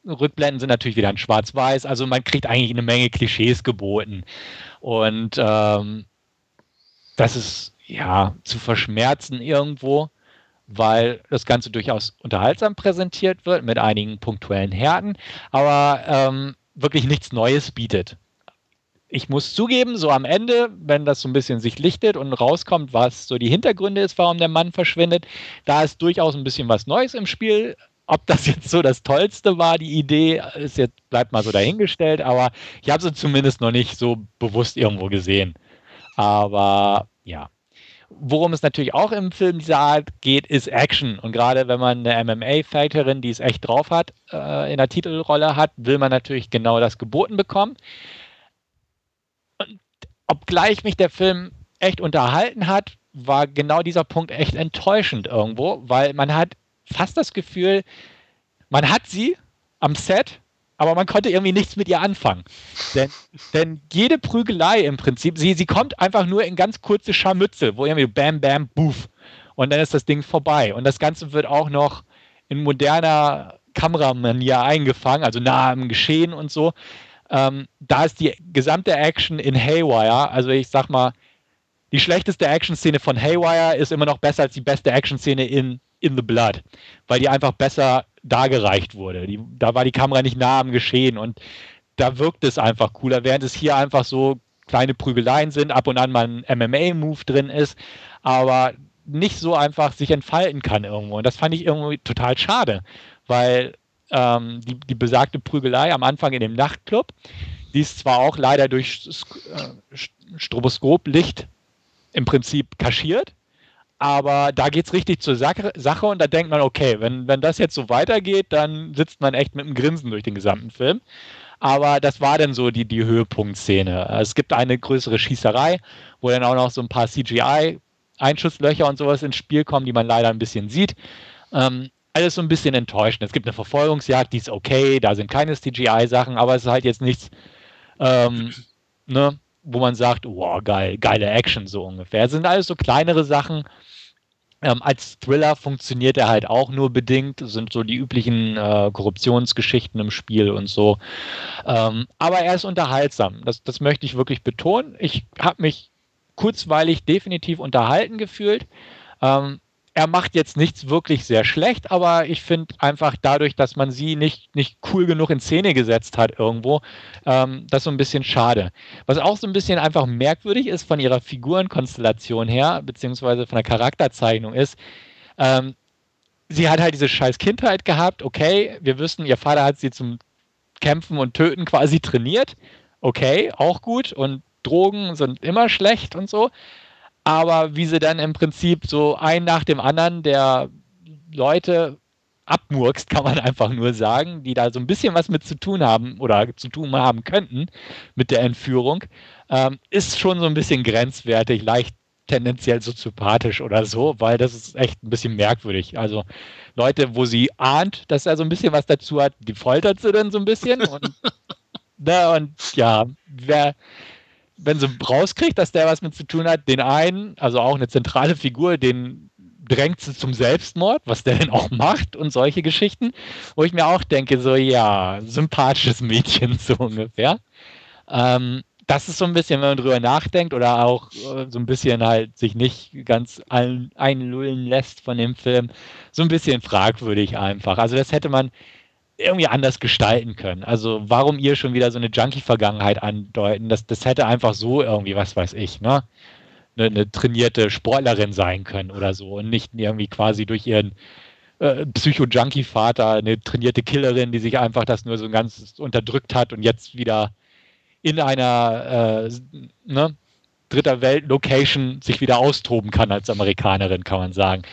Rückblenden sind natürlich wieder in Schwarz-Weiß, also man kriegt eigentlich eine Menge Klischees geboten. Und ähm, das ist ja zu verschmerzen irgendwo, weil das Ganze durchaus unterhaltsam präsentiert wird mit einigen punktuellen Härten, aber ähm, wirklich nichts Neues bietet. Ich muss zugeben, so am Ende, wenn das so ein bisschen sich lichtet und rauskommt, was so die Hintergründe ist, warum der Mann verschwindet, da ist durchaus ein bisschen was Neues im Spiel ob das jetzt so das Tollste war, die Idee, ist jetzt, bleibt mal so dahingestellt, aber ich habe sie zumindest noch nicht so bewusst irgendwo gesehen. Aber ja. Worum es natürlich auch im Film dieser Art geht, ist Action. Und gerade wenn man eine MMA-Fighterin, die es echt drauf hat, äh, in der Titelrolle hat, will man natürlich genau das geboten bekommen. Und obgleich mich der Film echt unterhalten hat, war genau dieser Punkt echt enttäuschend irgendwo, weil man hat fast das Gefühl, man hat sie am Set, aber man konnte irgendwie nichts mit ihr anfangen. Denn, denn jede Prügelei im Prinzip, sie, sie kommt einfach nur in ganz kurze Scharmützel, wo irgendwie bam, bam, boof. Und dann ist das Ding vorbei. Und das Ganze wird auch noch in moderner Kameramanier eingefangen, also nah am Geschehen und so. Ähm, da ist die gesamte Action in Haywire, also ich sag mal, die schlechteste Action-Szene von Haywire ist immer noch besser als die beste Action-Szene in In the Blood, weil die einfach besser dargereicht wurde. Die, da war die Kamera nicht nah am Geschehen und da wirkt es einfach cooler, während es hier einfach so kleine Prügeleien sind, ab und an mal ein MMA-Move drin ist, aber nicht so einfach sich entfalten kann irgendwo. Und das fand ich irgendwie total schade, weil ähm, die, die besagte Prügelei am Anfang in dem Nachtclub, die ist zwar auch leider durch äh, Stroboskoplicht im Prinzip kaschiert. Aber da geht es richtig zur Sache, und da denkt man, okay, wenn, wenn das jetzt so weitergeht, dann sitzt man echt mit einem Grinsen durch den gesamten Film. Aber das war dann so die, die Höhepunktszene. Es gibt eine größere Schießerei, wo dann auch noch so ein paar CGI-Einschusslöcher und sowas ins Spiel kommen, die man leider ein bisschen sieht. Ähm, alles so ein bisschen enttäuschend. Es gibt eine Verfolgungsjagd, die ist okay, da sind keine CGI-Sachen, aber es ist halt jetzt nichts, ähm, ne, wo man sagt, wow, geil, geile Action so ungefähr. Es sind alles so kleinere Sachen. Ähm, als Thriller funktioniert er halt auch nur bedingt, es sind so die üblichen äh, Korruptionsgeschichten im Spiel und so. Ähm, aber er ist unterhaltsam, das, das möchte ich wirklich betonen. Ich habe mich kurzweilig definitiv unterhalten gefühlt. Ähm, er macht jetzt nichts wirklich sehr schlecht, aber ich finde einfach dadurch, dass man sie nicht, nicht cool genug in Szene gesetzt hat irgendwo, ähm, das so ein bisschen schade. Was auch so ein bisschen einfach merkwürdig ist von ihrer Figurenkonstellation her, beziehungsweise von der Charakterzeichnung ist, ähm, sie hat halt diese scheiß Kindheit gehabt, okay, wir wissen, ihr Vater hat sie zum Kämpfen und Töten quasi trainiert, okay, auch gut und Drogen sind immer schlecht und so aber wie sie dann im Prinzip so ein nach dem anderen der Leute abmurkst, kann man einfach nur sagen, die da so ein bisschen was mit zu tun haben oder zu tun haben könnten mit der Entführung, ähm, ist schon so ein bisschen grenzwertig, leicht tendenziell soziopathisch oder so, weil das ist echt ein bisschen merkwürdig. Also Leute, wo sie ahnt, dass er so ein bisschen was dazu hat, die foltert sie dann so ein bisschen und, na, und ja, wer, wenn sie rauskriegt, dass der was mit zu tun hat, den einen, also auch eine zentrale Figur, den drängt sie zum Selbstmord, was der denn auch macht und solche Geschichten, wo ich mir auch denke, so ja, sympathisches Mädchen so ungefähr. Ähm, das ist so ein bisschen, wenn man drüber nachdenkt oder auch äh, so ein bisschen halt sich nicht ganz ein, einlullen lässt von dem Film, so ein bisschen fragwürdig einfach. Also das hätte man irgendwie anders gestalten können. Also warum ihr schon wieder so eine Junkie-Vergangenheit andeuten, das, das hätte einfach so irgendwie, was weiß ich, ne? Eine, eine trainierte Sportlerin sein können oder so und nicht irgendwie quasi durch ihren äh, Psycho-Junkie-Vater eine trainierte Killerin, die sich einfach das nur so ganz unterdrückt hat und jetzt wieder in einer äh, ne, dritter Welt-Location sich wieder austoben kann als Amerikanerin, kann man sagen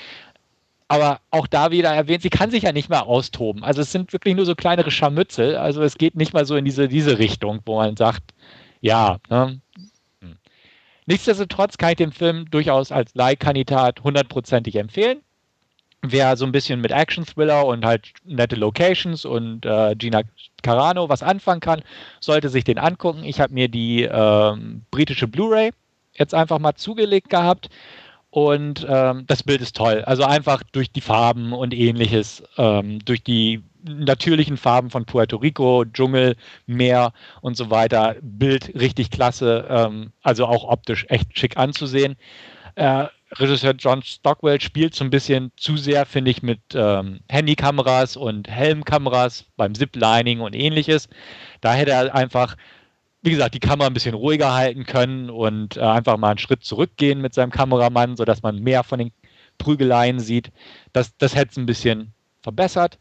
aber auch da wieder erwähnt, sie kann sich ja nicht mehr austoben. Also es sind wirklich nur so kleinere Scharmützel. Also es geht nicht mal so in diese, diese Richtung, wo man sagt, ja. Ne? Hm. Nichtsdestotrotz kann ich den Film durchaus als Leihkandidat hundertprozentig empfehlen. Wer so ein bisschen mit Action-Thriller und halt nette Locations und äh, Gina Carano was anfangen kann, sollte sich den angucken. Ich habe mir die äh, britische Blu-ray jetzt einfach mal zugelegt gehabt und ähm, das Bild ist toll. Also einfach durch die Farben und ähnliches, ähm, durch die natürlichen Farben von Puerto Rico, Dschungel, Meer und so weiter. Bild richtig klasse, ähm, also auch optisch echt schick anzusehen. Äh, Regisseur John Stockwell spielt so ein bisschen zu sehr, finde ich, mit ähm, Handykameras und Helmkameras beim Ziplining und ähnliches. Da hätte er einfach wie gesagt, die Kamera ein bisschen ruhiger halten können und äh, einfach mal einen Schritt zurückgehen mit seinem Kameramann, sodass man mehr von den Prügeleien sieht. Das, das hätte es ein bisschen verbessert.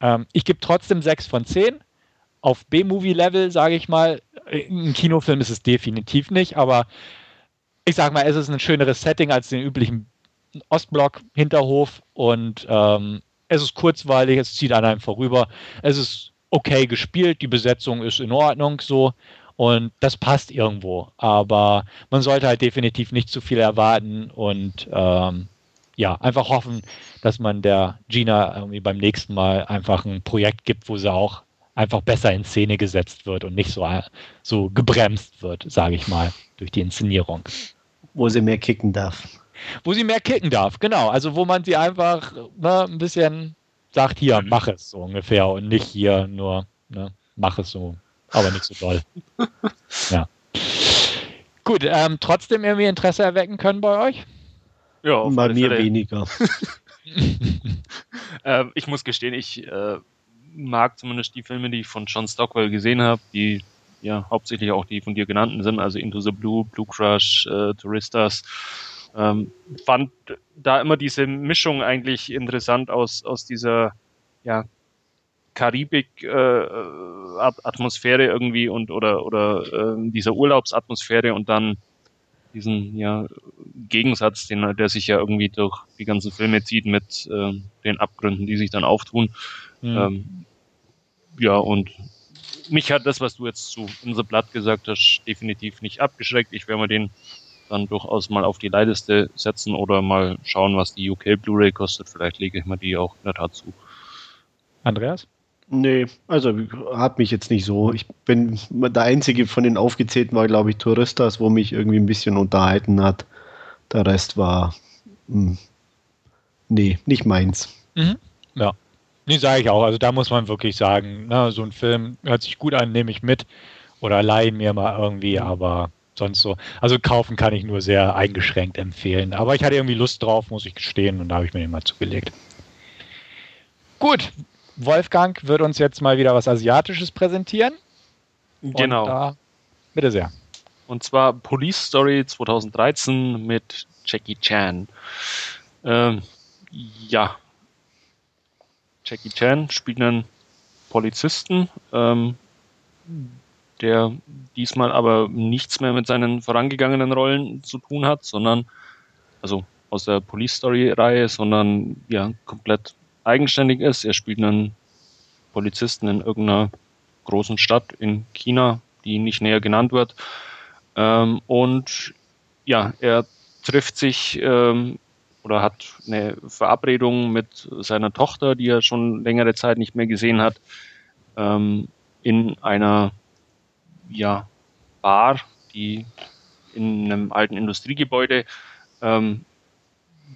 Ähm, ich gebe trotzdem 6 von 10. Auf B-Movie-Level, sage ich mal. Ein Kinofilm ist es definitiv nicht, aber ich sage mal, es ist ein schöneres Setting als den üblichen Ostblock-Hinterhof und ähm, es ist kurzweilig, es zieht an einem vorüber. Es ist okay gespielt, die Besetzung ist in Ordnung so Und das passt irgendwo. Aber man sollte halt definitiv nicht zu viel erwarten und ähm, ja, einfach hoffen, dass man der Gina irgendwie beim nächsten Mal einfach ein Projekt gibt, wo sie auch einfach besser in Szene gesetzt wird und nicht so, so gebremst wird, sage ich mal, durch die Inszenierung. Wo sie mehr kicken darf. Wo sie mehr kicken darf, genau. Also wo man sie einfach ne, ein bisschen sagt, hier, mhm. mach es so ungefähr und nicht hier nur, ne, mach es so, aber nicht so doll. ja. Gut, ähm, trotzdem irgendwie Interesse erwecken können bei euch? Ja, bei mir Fälle. weniger. äh, ich muss gestehen, ich äh, mag zumindest die Filme, die ich von John Stockwell gesehen habe, die ja hauptsächlich auch die von dir genannten sind, also Into the Blue, Blue Crush, äh, Touristas. Ähm, fand da immer diese Mischung eigentlich interessant aus, aus dieser ja, Karibik-Atmosphäre äh, irgendwie und oder oder äh, dieser Urlaubsatmosphäre und dann diesen ja, Gegensatz, den, der sich ja irgendwie durch die ganzen Filme zieht mit äh, den Abgründen, die sich dann auftun. Mhm. Ähm, ja, und mich hat das, was du jetzt zu unser Blatt gesagt hast, definitiv nicht abgeschreckt. Ich werde mir den dann durchaus mal auf die Leitliste setzen oder mal schauen, was die UK Blu-ray kostet. Vielleicht lege ich mir die auch in der Tat zu. Andreas? Nee, also hat mich jetzt nicht so. Ich bin der einzige von den aufgezählten war, glaube ich, Touristas, wo mich irgendwie ein bisschen unterhalten hat. Der Rest war mh, hm, nee, nicht meins. Mhm. Ja. Nee, sage ich auch. Also da muss man wirklich sagen, na, so ein Film hört sich gut an, nehme ich mit oder leihen mir mal irgendwie, aber sonst so. Also kaufen kann ich nur sehr eingeschränkt empfehlen. Aber ich hatte irgendwie Lust drauf, muss ich gestehen, und da habe ich mir den mal zugelegt. Gut, Wolfgang wird uns jetzt mal wieder was Asiatisches präsentieren. Genau. Da, bitte sehr. Und zwar Police Story 2013 mit Jackie Chan. Ähm, ja. Jackie Chan spielt einen Polizisten, ähm, der diesmal aber nichts mehr mit seinen vorangegangenen Rollen zu tun hat, sondern also aus der Police Story Reihe, sondern ja komplett eigenständig ist. Er spielt einen Polizisten in irgendeiner großen Stadt in China, die nicht näher genannt wird. Ähm, und ja, er trifft sich ähm, oder hat eine Verabredung mit seiner Tochter, die er schon längere Zeit nicht mehr gesehen hat, ähm, in einer ja, Bar, die in einem alten Industriegebäude ähm,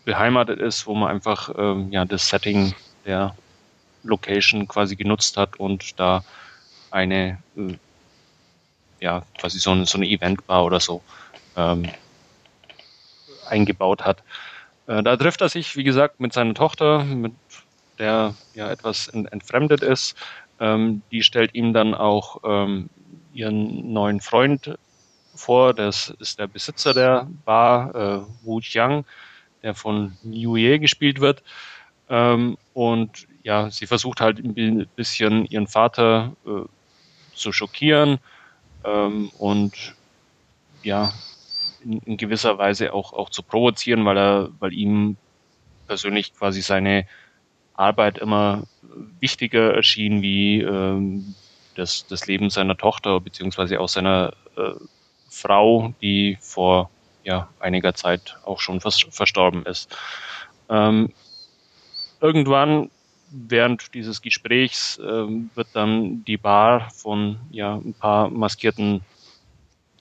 beheimatet ist, wo man einfach ähm, ja, das Setting der Location quasi genutzt hat und da eine, äh, ja, quasi so eine, so eine Eventbar oder so ähm, eingebaut hat. Äh, da trifft er sich, wie gesagt, mit seiner Tochter, mit der ja etwas ent entfremdet ist. Ähm, die stellt ihm dann auch ähm, ihren neuen Freund vor. Das ist der Besitzer der Bar, äh, Wu Jiang der von Ye gespielt wird. Ähm, und ja, sie versucht halt ein bisschen ihren Vater äh, zu schockieren ähm, und ja, in, in, gewisser Weise auch, auch zu provozieren, weil er, weil ihm persönlich quasi seine Arbeit immer wichtiger erschien wie ähm, das, das Leben seiner Tochter, beziehungsweise auch seiner äh, Frau, die vor ja, einiger Zeit auch schon vers verstorben ist. Ähm, irgendwann während dieses Gesprächs ähm, wird dann die Bar von ja, ein paar maskierten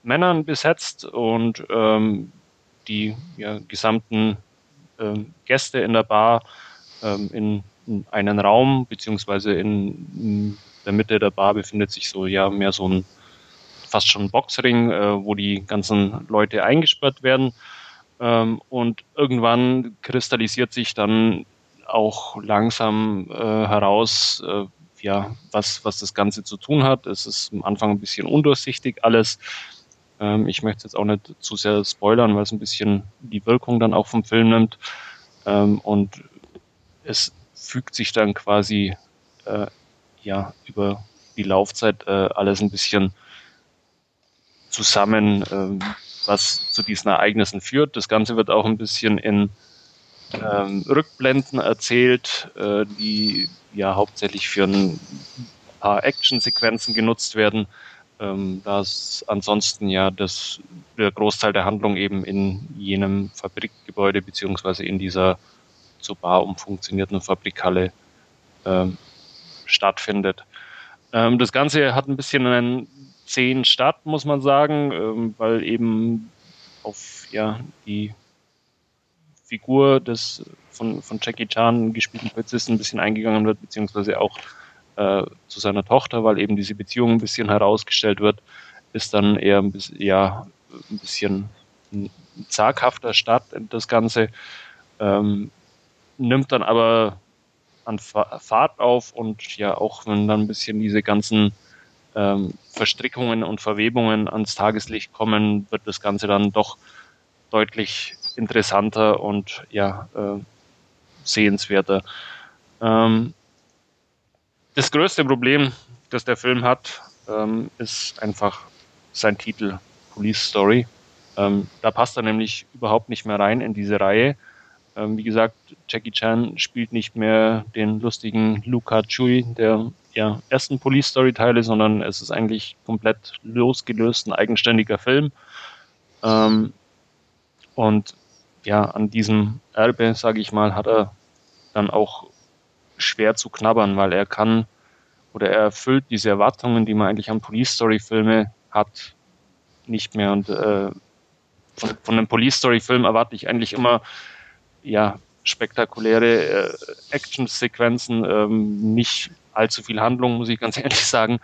Männern besetzt und ähm, die ja, gesamten ähm, Gäste in der Bar ähm, in, in, einen Raum, beziehungsweise in, in, der Mitte der Bar befindet sich so ja mehr so ein fast schon Boxring, äh, wo die ganzen Leute eingesperrt werden. Ähm, und irgendwann kristallisiert sich dann auch langsam äh, heraus, äh, ja, was, was das Ganze zu tun hat. Es ist am Anfang ein bisschen undurchsichtig alles. Ähm, ich möchte jetzt auch nicht zu sehr spoilern, weil es ein bisschen die Wirkung dann auch vom Film nimmt. Ähm, und es fügt sich dann quasi äh, ja über die Laufzeit äh, alles ein bisschen zusammen, ähm, was zu diesen Ereignissen führt. Das Ganze wird auch ein bisschen in ähm, Rückblenden erzählt, äh, die ja hauptsächlich für ein paar Actionsequenzen genutzt werden. ähm, da ansonsten ja das, der Großteil der Handlung eben in jenem Fabrikgebäude beziehungsweise in dieser zur Bar umfunktionierten Fabrikhalle ähm, stattfindet. Ähm, das Ganze hat ein bisschen einen zehn Start, muss man sagen, ähm, weil eben auf ja, die Figur des von, von Jackie Chan gespielten Polizisten ein bisschen eingegangen wird, beziehungsweise auch äh, zu seiner Tochter, weil eben diese Beziehung ein bisschen herausgestellt wird, ist dann eher ein bisschen, ja, ein bisschen zaghafter Start das Ganze, ähm, nimmt dann aber an Fahrt auf und ja, auch wenn dann ein bisschen diese ganzen ähm, Verstrickungen und Verwebungen ans Tageslicht kommen, wird das Ganze dann doch deutlich interessanter und ja, äh, sehenswerter. Ähm, das größte Problem, das der Film hat, ähm, ist einfach sein Titel Police Story. Ähm, da passt er nämlich überhaupt nicht mehr rein in diese Reihe. Ähm, wie gesagt, Jackie Chan spielt nicht mehr den lustigen Luca Chui der ja, ersten Police Story Teile, sondern es ist eigentlich komplett losgelöst, ein eigenständiger Film. Ähm, und ja, an diesem Erbe, sage ich mal, hat er dann auch schwer zu knabbern, weil er kann oder er erfüllt diese Erwartungen, die man eigentlich an Police Story Filme hat, nicht mehr. Und äh, von, von einem Police Story Film erwarte ich eigentlich immer ja spektakuläre äh, Action-Sequenzen, ähm, nicht allzu viel Handlung, muss ich ganz ehrlich sagen.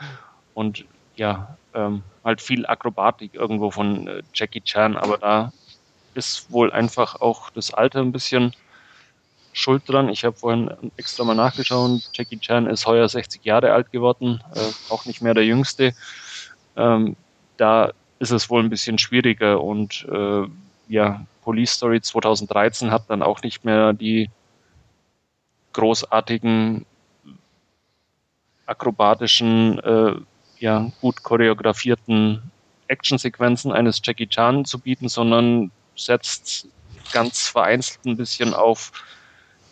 Und ja, ähm, halt viel Akrobatik irgendwo von äh, Jackie Chan, aber da ist wohl einfach auch das Alter ein bisschen schuld dran. Ich habe vorhin extra mal nachgeschaut. Jackie Chan ist heuer 60 Jahre alt geworden, äh, auch nicht mehr der Jüngste. Ähm, da ist es wohl ein bisschen schwieriger und äh, ja, Police Story 2013 hat dann auch nicht mehr die großartigen akrobatischen, äh, ja, gut choreografierten Actionsequenzen eines Jackie Chan zu bieten, sondern setzt ganz vereinzelt ein bisschen auf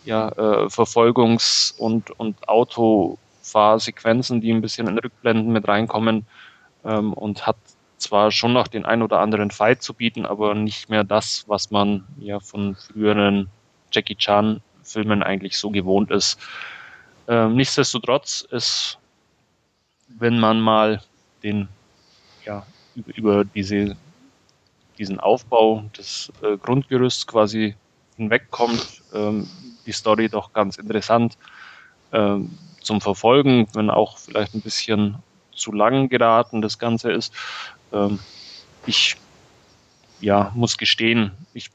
ja, äh, Verfolgungs- und, und Autofahrsequenzen, die ein bisschen in Rückblenden mit reinkommen ähm, und hat zwar schon noch den ein oder anderen Fight zu bieten, aber nicht mehr das, was man ja von früheren Jackie Chan Filmen eigentlich so gewohnt ist. Ähm, nichtsdestotrotz ist, wenn man mal den ja, über, über diese, diesen Aufbau des äh, Grundgerüsts quasi hinwegkommt, ähm, die Story doch ganz interessant ähm, zum Verfolgen, wenn auch vielleicht ein bisschen zu lang geraten das Ganze ist. Ähm, ich ja, muss gestehen, ich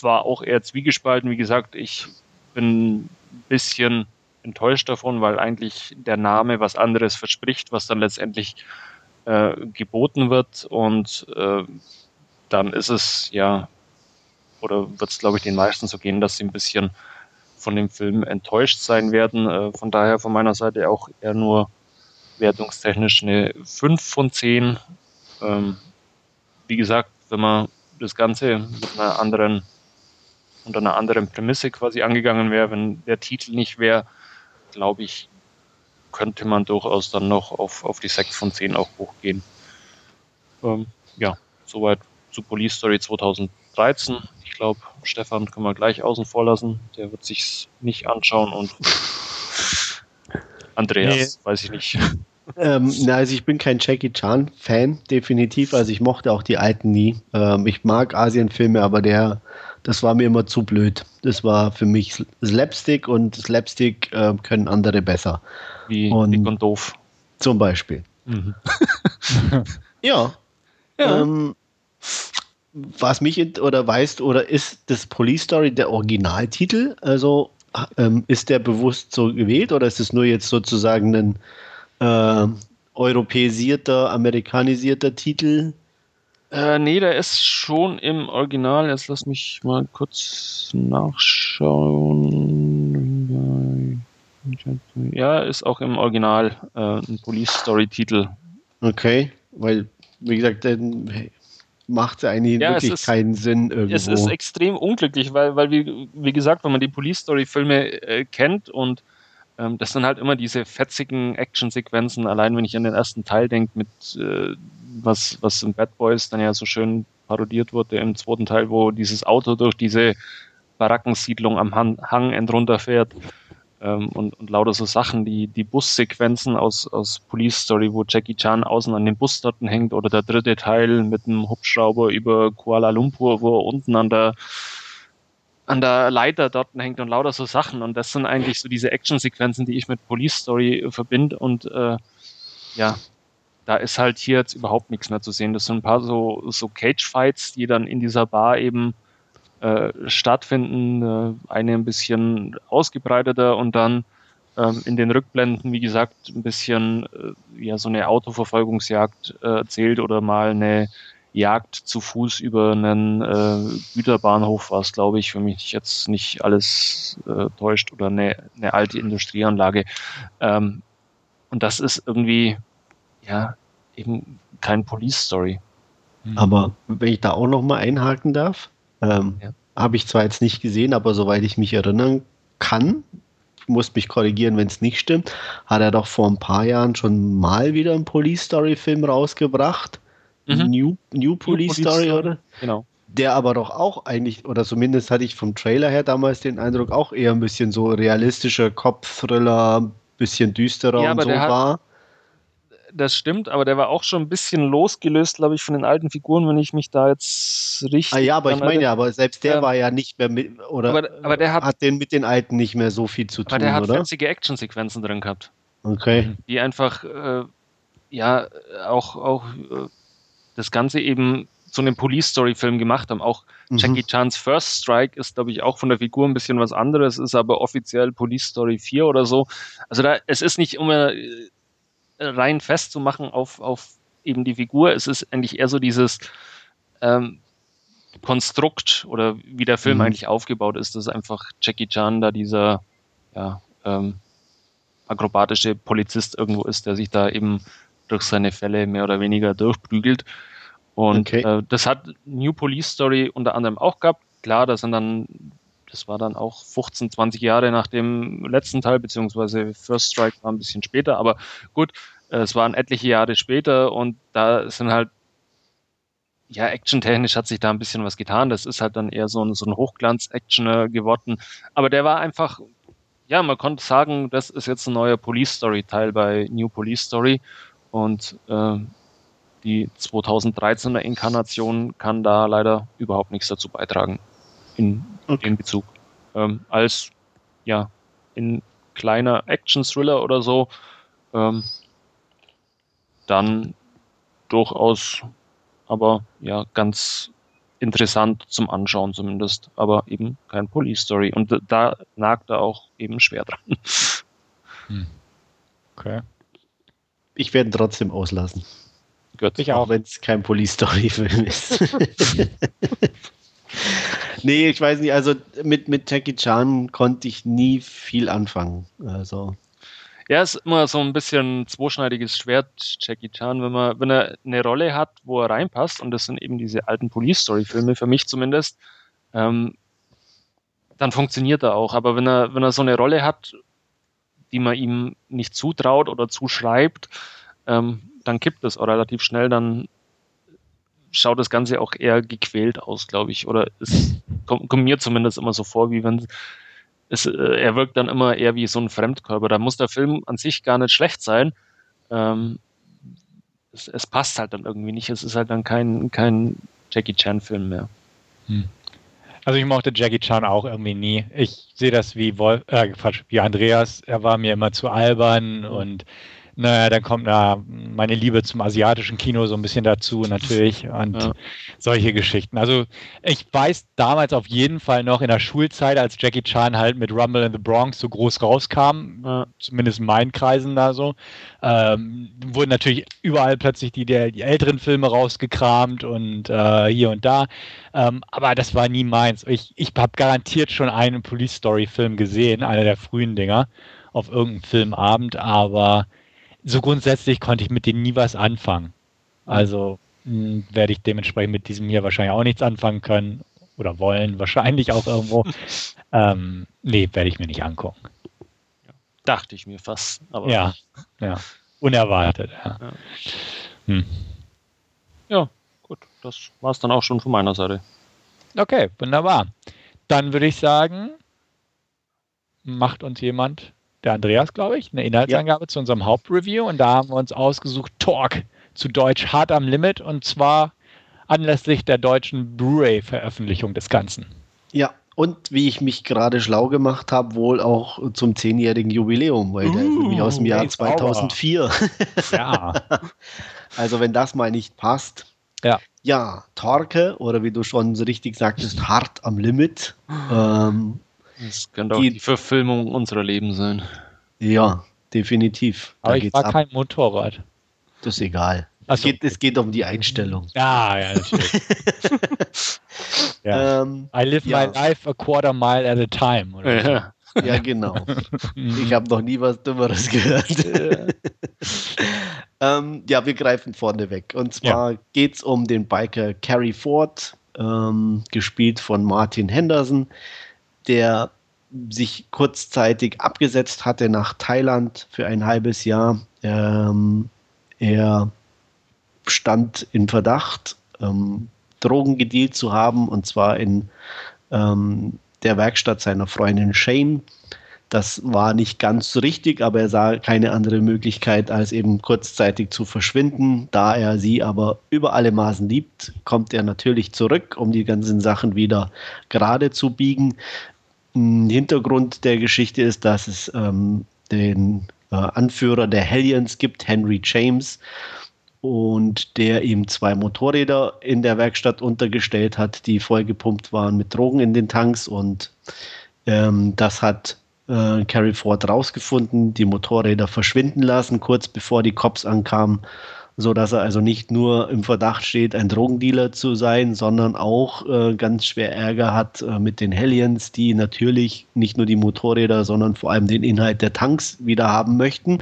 war auch eher zwiegespalten. Wie gesagt, ich bin ein bisschen enttäuscht davon, weil eigentlich der Name was anderes verspricht, was dann letztendlich äh, geboten wird. Und äh, dann ist es ja, oder wird es, glaube ich, den meisten so gehen, dass sie ein bisschen von dem Film enttäuscht sein werden. Äh, von daher von meiner Seite auch eher nur wertungstechnisch eine 5 von 10. Ähm, wie gesagt, wenn man das Ganze mit einer anderen, unter einer anderen Prämisse quasi angegangen wäre, wenn der Titel nicht wäre, glaube ich, könnte man durchaus dann noch auf, auf die 6 von 10 auch hochgehen. Ähm, ja, soweit zu Police Story 2013. Ich glaube, Stefan können wir gleich außen vor lassen. Der wird sich nicht anschauen und Andreas, nee. weiß ich nicht. Ähm, na, also ich bin kein Jackie Chan-Fan, definitiv. Also ich mochte auch die alten nie. Ähm, ich mag Asienfilme, aber der, das war mir immer zu blöd. Das war für mich Slapstick und Slapstick äh, können andere besser. Wie und, dick und doof. Zum Beispiel. Mhm. ja. ja. Ähm, was mich oder weißt oder ist das Police Story der Originaltitel? Also ähm, ist der bewusst so gewählt oder ist es nur jetzt sozusagen ein äh, europäisierter, amerikanisierter Titel? Äh, nee, der ist schon im Original. Jetzt lass mich mal kurz nachschauen. Ja, ist auch im Original äh, ein Police Story Titel. Okay, weil, wie gesagt, dann macht es eigentlich ja, wirklich ist, keinen Sinn irgendwo. Es ist extrem unglücklich, weil, weil wie, wie gesagt, wenn man die Police Story Filme äh, kennt und Ähm, das sind halt immer diese fetzigen Actionsequenzen, allein wenn ich an den ersten Teil denke, mit äh, was, was in Bad Boys dann ja so schön parodiert wurde im zweiten Teil, wo dieses Auto durch diese Barackensiedlung am Hang, Hang entrunterfährt ähm, und, und lauter so Sachen, die, die Bussequenzen aus, aus Police Story, wo Jackie Chan außen an den Bus dort hängt oder der dritte Teil mit einem Hubschrauber über Kuala Lumpur, wo er unten an der an der Leiter dort hängt und lauter so Sachen. Und das sind eigentlich so diese Actionsequenzen, die ich mit Police Story verbinde. Und äh, ja, da ist halt hier jetzt überhaupt nichts mehr zu sehen. Das sind ein paar so, so Cage-Fights, die dann in dieser Bar eben äh, stattfinden. Äh, eine ein bisschen ausgebreiteter und dann ähm, in den Rückblenden, wie gesagt, ein bisschen äh, ja so eine Autoverfolgungsjagd äh, erzählt oder mal eine Jagd zu Fuß über einen äh, Güterbahnhof war es, glaube ich, für mich jetzt nicht alles äh, täuscht oder eine, eine alte Industrieanlage. Ähm, und das ist irgendwie, ja, eben kein Police Story. Aber wenn ich da auch noch mal einhaken darf, ähm, ja. Habe ich zwar jetzt nicht gesehen, aber soweit ich mich erinnern kann, muss mich korrigieren, wenn es nicht stimmt, hat er doch vor ein paar Jahren schon mal wieder einen Police Story Film rausgebracht. Mhm. New, New Police, New Story, Story, oder? Genau. Der aber doch auch eigentlich, oder zumindest hatte ich vom Trailer her damals den Eindruck, auch eher ein bisschen so realistischer Kopf-Thriller, bisschen düsterer ja, und so war das stimmt, aber der war auch schon ein bisschen losgelöst, glaube ich, von den alten Figuren, wenn ich mich da jetzt richtig. Ah ja, aber ich meine ja, aber selbst der ähm, war ja nicht mehr mit, oder aber, aber der hat, hat den mit den alten nicht mehr so viel zu tun, aber der hat oder? fetzige Actionsequenzen drin gehabt. Okay. Die einfach, äh, ja, auch, auch äh, das Ganze eben zu einem Police-Story-Film gemacht haben. Auch mhm. Jackie Chans First Strike ist, glaube ich, auch von der Figur ein bisschen was anderes, ist aber offiziell Police Story 4 oder so. Also da, es ist nicht immer rein festzumachen auf, auf eben die Figur. Es ist eigentlich eher so dieses ähm, Konstrukt oder wie der Film mhm. eigentlich aufgebaut ist, dass einfach Jackie Chan da dieser ja, ähm, akrobatische Polizist irgendwo ist, der sich da eben durch seine Fälle mehr oder weniger durchprügelt. Und okay. äh, das hat New Police Story unter anderem auch gehabt. Klar, das sind dann, das war dann auch 15, 20 Jahre nach dem letzten Teil, beziehungsweise First Strike war ein bisschen später, aber gut, es waren etliche Jahre später und da sind halt, ja, actiontechnisch hat sich da ein bisschen was getan. Das ist halt dann eher so ein, so ein Hochglanz-Actioner geworden. Aber der war einfach, ja, man konnte sagen, das ist jetzt ein neuer Police Story-Teil bei New Police Story und äh, die 2013er Inkarnation kann da leider überhaupt nichts dazu beitragen in okay. dem Bezug. Ähm, als ja in kleiner Action-Thriller oder so ähm, dann durchaus, aber ja, ganz interessant zum Anschauen zumindest, aber eben kein Police Story. Und da nagt er auch eben schwer dran. Hm. Okay. Ich werde ihn trotzdem auslassen. Gut. Ich auch, wenn es kein Police Story Film ist. nee, ich weiß nicht, also mit, mit Jackie Chan konnte ich nie viel anfangen. Also er ist immer so ein bisschen zweischneidiges Schwert, Jackie Chan, wenn man, wenn er eine Rolle hat, wo er reinpasst, und das sind eben diese alten Police-Story-Filme, für mich zumindest, ähm, dann funktioniert er auch. Aber wenn er, wenn er so eine Rolle hat, die man ihm nicht zutraut oder zuschreibt, ähm, dann kippt es auch relativ schnell, dann schaut das Ganze auch eher gequält aus, glaube ich. Oder es kommt, kommt, mir zumindest immer so vor, wie wenn es, äh, er wirkt dann immer eher wie so ein Fremdkörper. Da muss der Film an sich gar nicht schlecht sein. Ähm, es, es, passt halt dann irgendwie nicht. Es ist halt dann kein, kein Jackie Chan-Film mehr. Hm. Also ich mochte Jackie Chan auch irgendwie nie. Ich sehe das wie Wolf, äh, Quatsch, wie Andreas. Er war mir immer zu albern und naja, dann kommt na, meine Liebe zum asiatischen Kino so ein bisschen dazu natürlich und ja. solche Geschichten. Also ich weiß damals auf jeden Fall noch in der Schulzeit, als Jackie Chan halt mit Rumble in the Bronx so groß rauskam, ja. zumindest in meinen Kreisen da so, ähm, wurden natürlich überall plötzlich die, der, die älteren Filme rausgekramt und äh, hier und da. Ähm, aber das war nie meins. Ich, ich habe garantiert schon einen Police Story Film gesehen, einer der frühen Dinger, auf irgendeinem Filmabend, aber so grundsätzlich konnte ich mit denen nie was anfangen. Also hm, werde ich dementsprechend mit diesem hier wahrscheinlich auch nichts anfangen können oder wollen, wahrscheinlich auch irgendwo. ähm, nee, werde ich mir nicht angucken. Dachte ich mir fast. Aber ja, ja. Unerwartet, ja. Ja, hm. ja gut. Das war es dann auch schon von meiner Seite. Okay, wunderbar. Dann würde ich sagen, macht uns jemand, der Andreas, glaube ich, eine Inhaltsangabe ja. zu unserem Hauptreview. Und da haben wir uns ausgesucht Talk, zu Deutsch hart am Limit. Und zwar anlässlich der deutschen Blu-ray-Veröffentlichung des Ganzen. Ja, und wie ich mich gerade schlau gemacht habe, wohl auch zum zehnjährigen Jubiläum, weil uh, der ist nämlich aus dem Jahr 2004. Ja. also wenn das mal nicht passt. Ja. Ja, Torque, oder wie du schon so richtig sagtest, hart am Limit. Ähm, das könnte auch die, die Verfilmung unserer Leben sein. Ja, definitiv. Aber da ich war ab. kein Motorrad. Das ist egal. So. Es, geht, es geht um die Einstellung. Ja, ja, natürlich. ja. Ähm, I live ja. my life a quarter mile at a time. Oder ja. ja, genau. Ich habe noch nie was Dümmeres gehört. ähm, ja, wir greifen vorne weg. Und zwar ja. geht es um den Biker Carrie Ford, ähm, gespielt von Martin Henderson, der sich kurzzeitig abgesetzt hatte nach Thailand für ein halbes Jahr. Ähm, er stand in Verdacht, ähm, Drogen gedealt zu haben, und zwar in ähm, der Werkstatt seiner Freundin Shane. Das war nicht ganz so richtig, aber er sah keine andere Möglichkeit, als eben kurzzeitig zu verschwinden. Da er sie aber über alle Maßen liebt, kommt er natürlich zurück, um die ganzen Sachen wieder gerade zu biegen. Hintergrund der Geschichte ist, dass es ähm, den äh, Anführer der Hellions gibt, Henry James, und der ihm zwei Motorräder in der Werkstatt untergestellt hat, die vollgepumpt waren mit Drogen in den Tanks. Und ähm, das hat äh, Carrie Ford rausgefunden, die Motorräder verschwinden lassen, kurz bevor die Cops ankamen, so dass er also nicht nur im Verdacht steht, ein Drogendealer zu sein, sondern auch äh, ganz schwer Ärger hat äh, mit den Hellions, die natürlich nicht nur die Motorräder, sondern vor allem den Inhalt der Tanks wieder haben möchten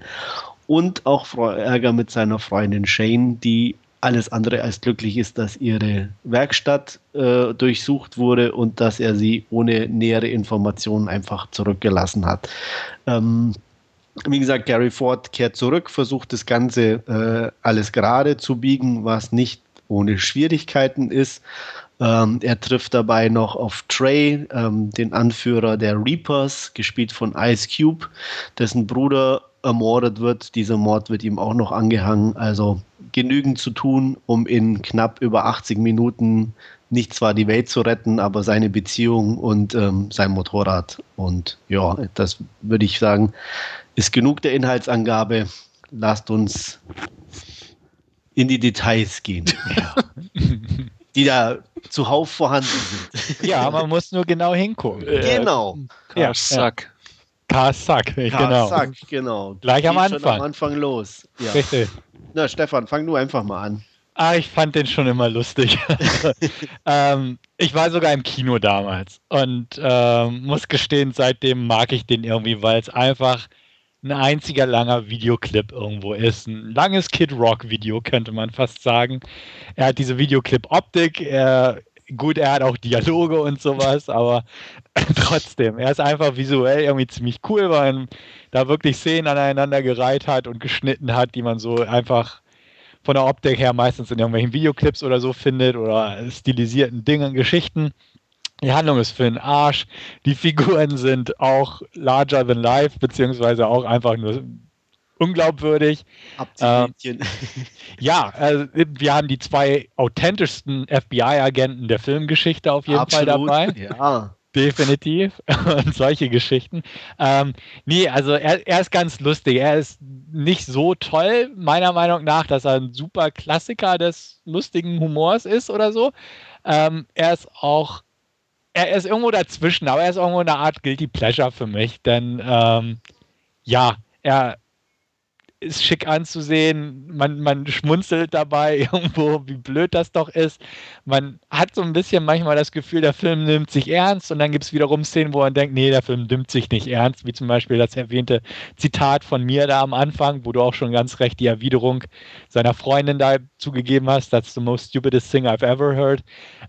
und auch Ärger mit seiner Freundin Shane, die alles andere als glücklich ist, dass ihre Werkstatt äh, durchsucht wurde und dass er sie ohne nähere Informationen einfach zurückgelassen hat. Ähm, wie gesagt, Gary Ford kehrt zurück, versucht das Ganze äh, alles gerade zu biegen, was nicht ohne Schwierigkeiten ist. Ähm, er trifft dabei noch auf Trey, ähm, den Anführer der Reapers, gespielt von Ice Cube, dessen Bruder ermordet wird. Dieser Mord wird ihm auch noch angehangen. Also genügend zu tun, um in knapp über 80 Minuten nicht zwar die Welt zu retten, aber seine Beziehung und ähm, sein Motorrad. Und ja, das würde ich sagen, ist genug der Inhaltsangabe. Lasst uns in die Details gehen. Ja. die da zuhauf vorhanden sind. Ja, man muss nur genau hingucken. Genau. Ja, Sack. Karsak, genau. Karsak, genau. Gleich am Anfang. am Anfang los. Ja. Richtig. Na, Stefan, fang du einfach mal an. Ah, ich fand den schon immer lustig. ähm, ich war sogar im Kino damals und ähm, muss gestehen, seitdem mag ich den irgendwie, weil es einfach ein einziger langer Videoclip irgendwo ist. Ein langes Kid Rock Video, könnte man fast sagen. Er hat diese Videoclip-Optik, er gut, er hat auch Dialoge und sowas, aber trotzdem, er ist einfach visuell irgendwie ziemlich cool, weil man da wirklich Szenen aneinander gereiht hat und geschnitten hat, die man so einfach von der Optik her meistens in irgendwelchen Videoclips oder so findet oder stilisierten Dingen, Geschichten. Die Handlung ist für den Arsch. Die Figuren sind auch larger than life, beziehungsweise auch einfach nur unglaubwürdig. Ähm, ja, äh, wir haben die zwei authentischsten FBI-Agenten der Filmgeschichte auf jeden Absolut, Fall dabei. Ja. Definitiv. Und solche Geschichten. Ähm, nee, also er, er ist ganz lustig. Er ist nicht so toll, meiner Meinung nach, dass er ein super Klassiker des lustigen Humors ist oder so. Ähm, er ist auch, er ist irgendwo dazwischen, aber er ist irgendwo eine Art Guilty Pleasure für mich, denn ähm, ja, er, ist schick anzusehen, man, man schmunzelt dabei irgendwo, wie blöd das doch ist. Man hat so ein bisschen manchmal das Gefühl, der Film nimmt sich ernst und dann gibt es wiederum Szenen, wo man denkt, nee, der Film nimmt sich nicht ernst, wie zum Beispiel das erwähnte Zitat von mir da am Anfang, wo du auch schon ganz recht die Erwiderung seiner Freundin da zugegeben hast, that's the most stupidest thing I've ever heard.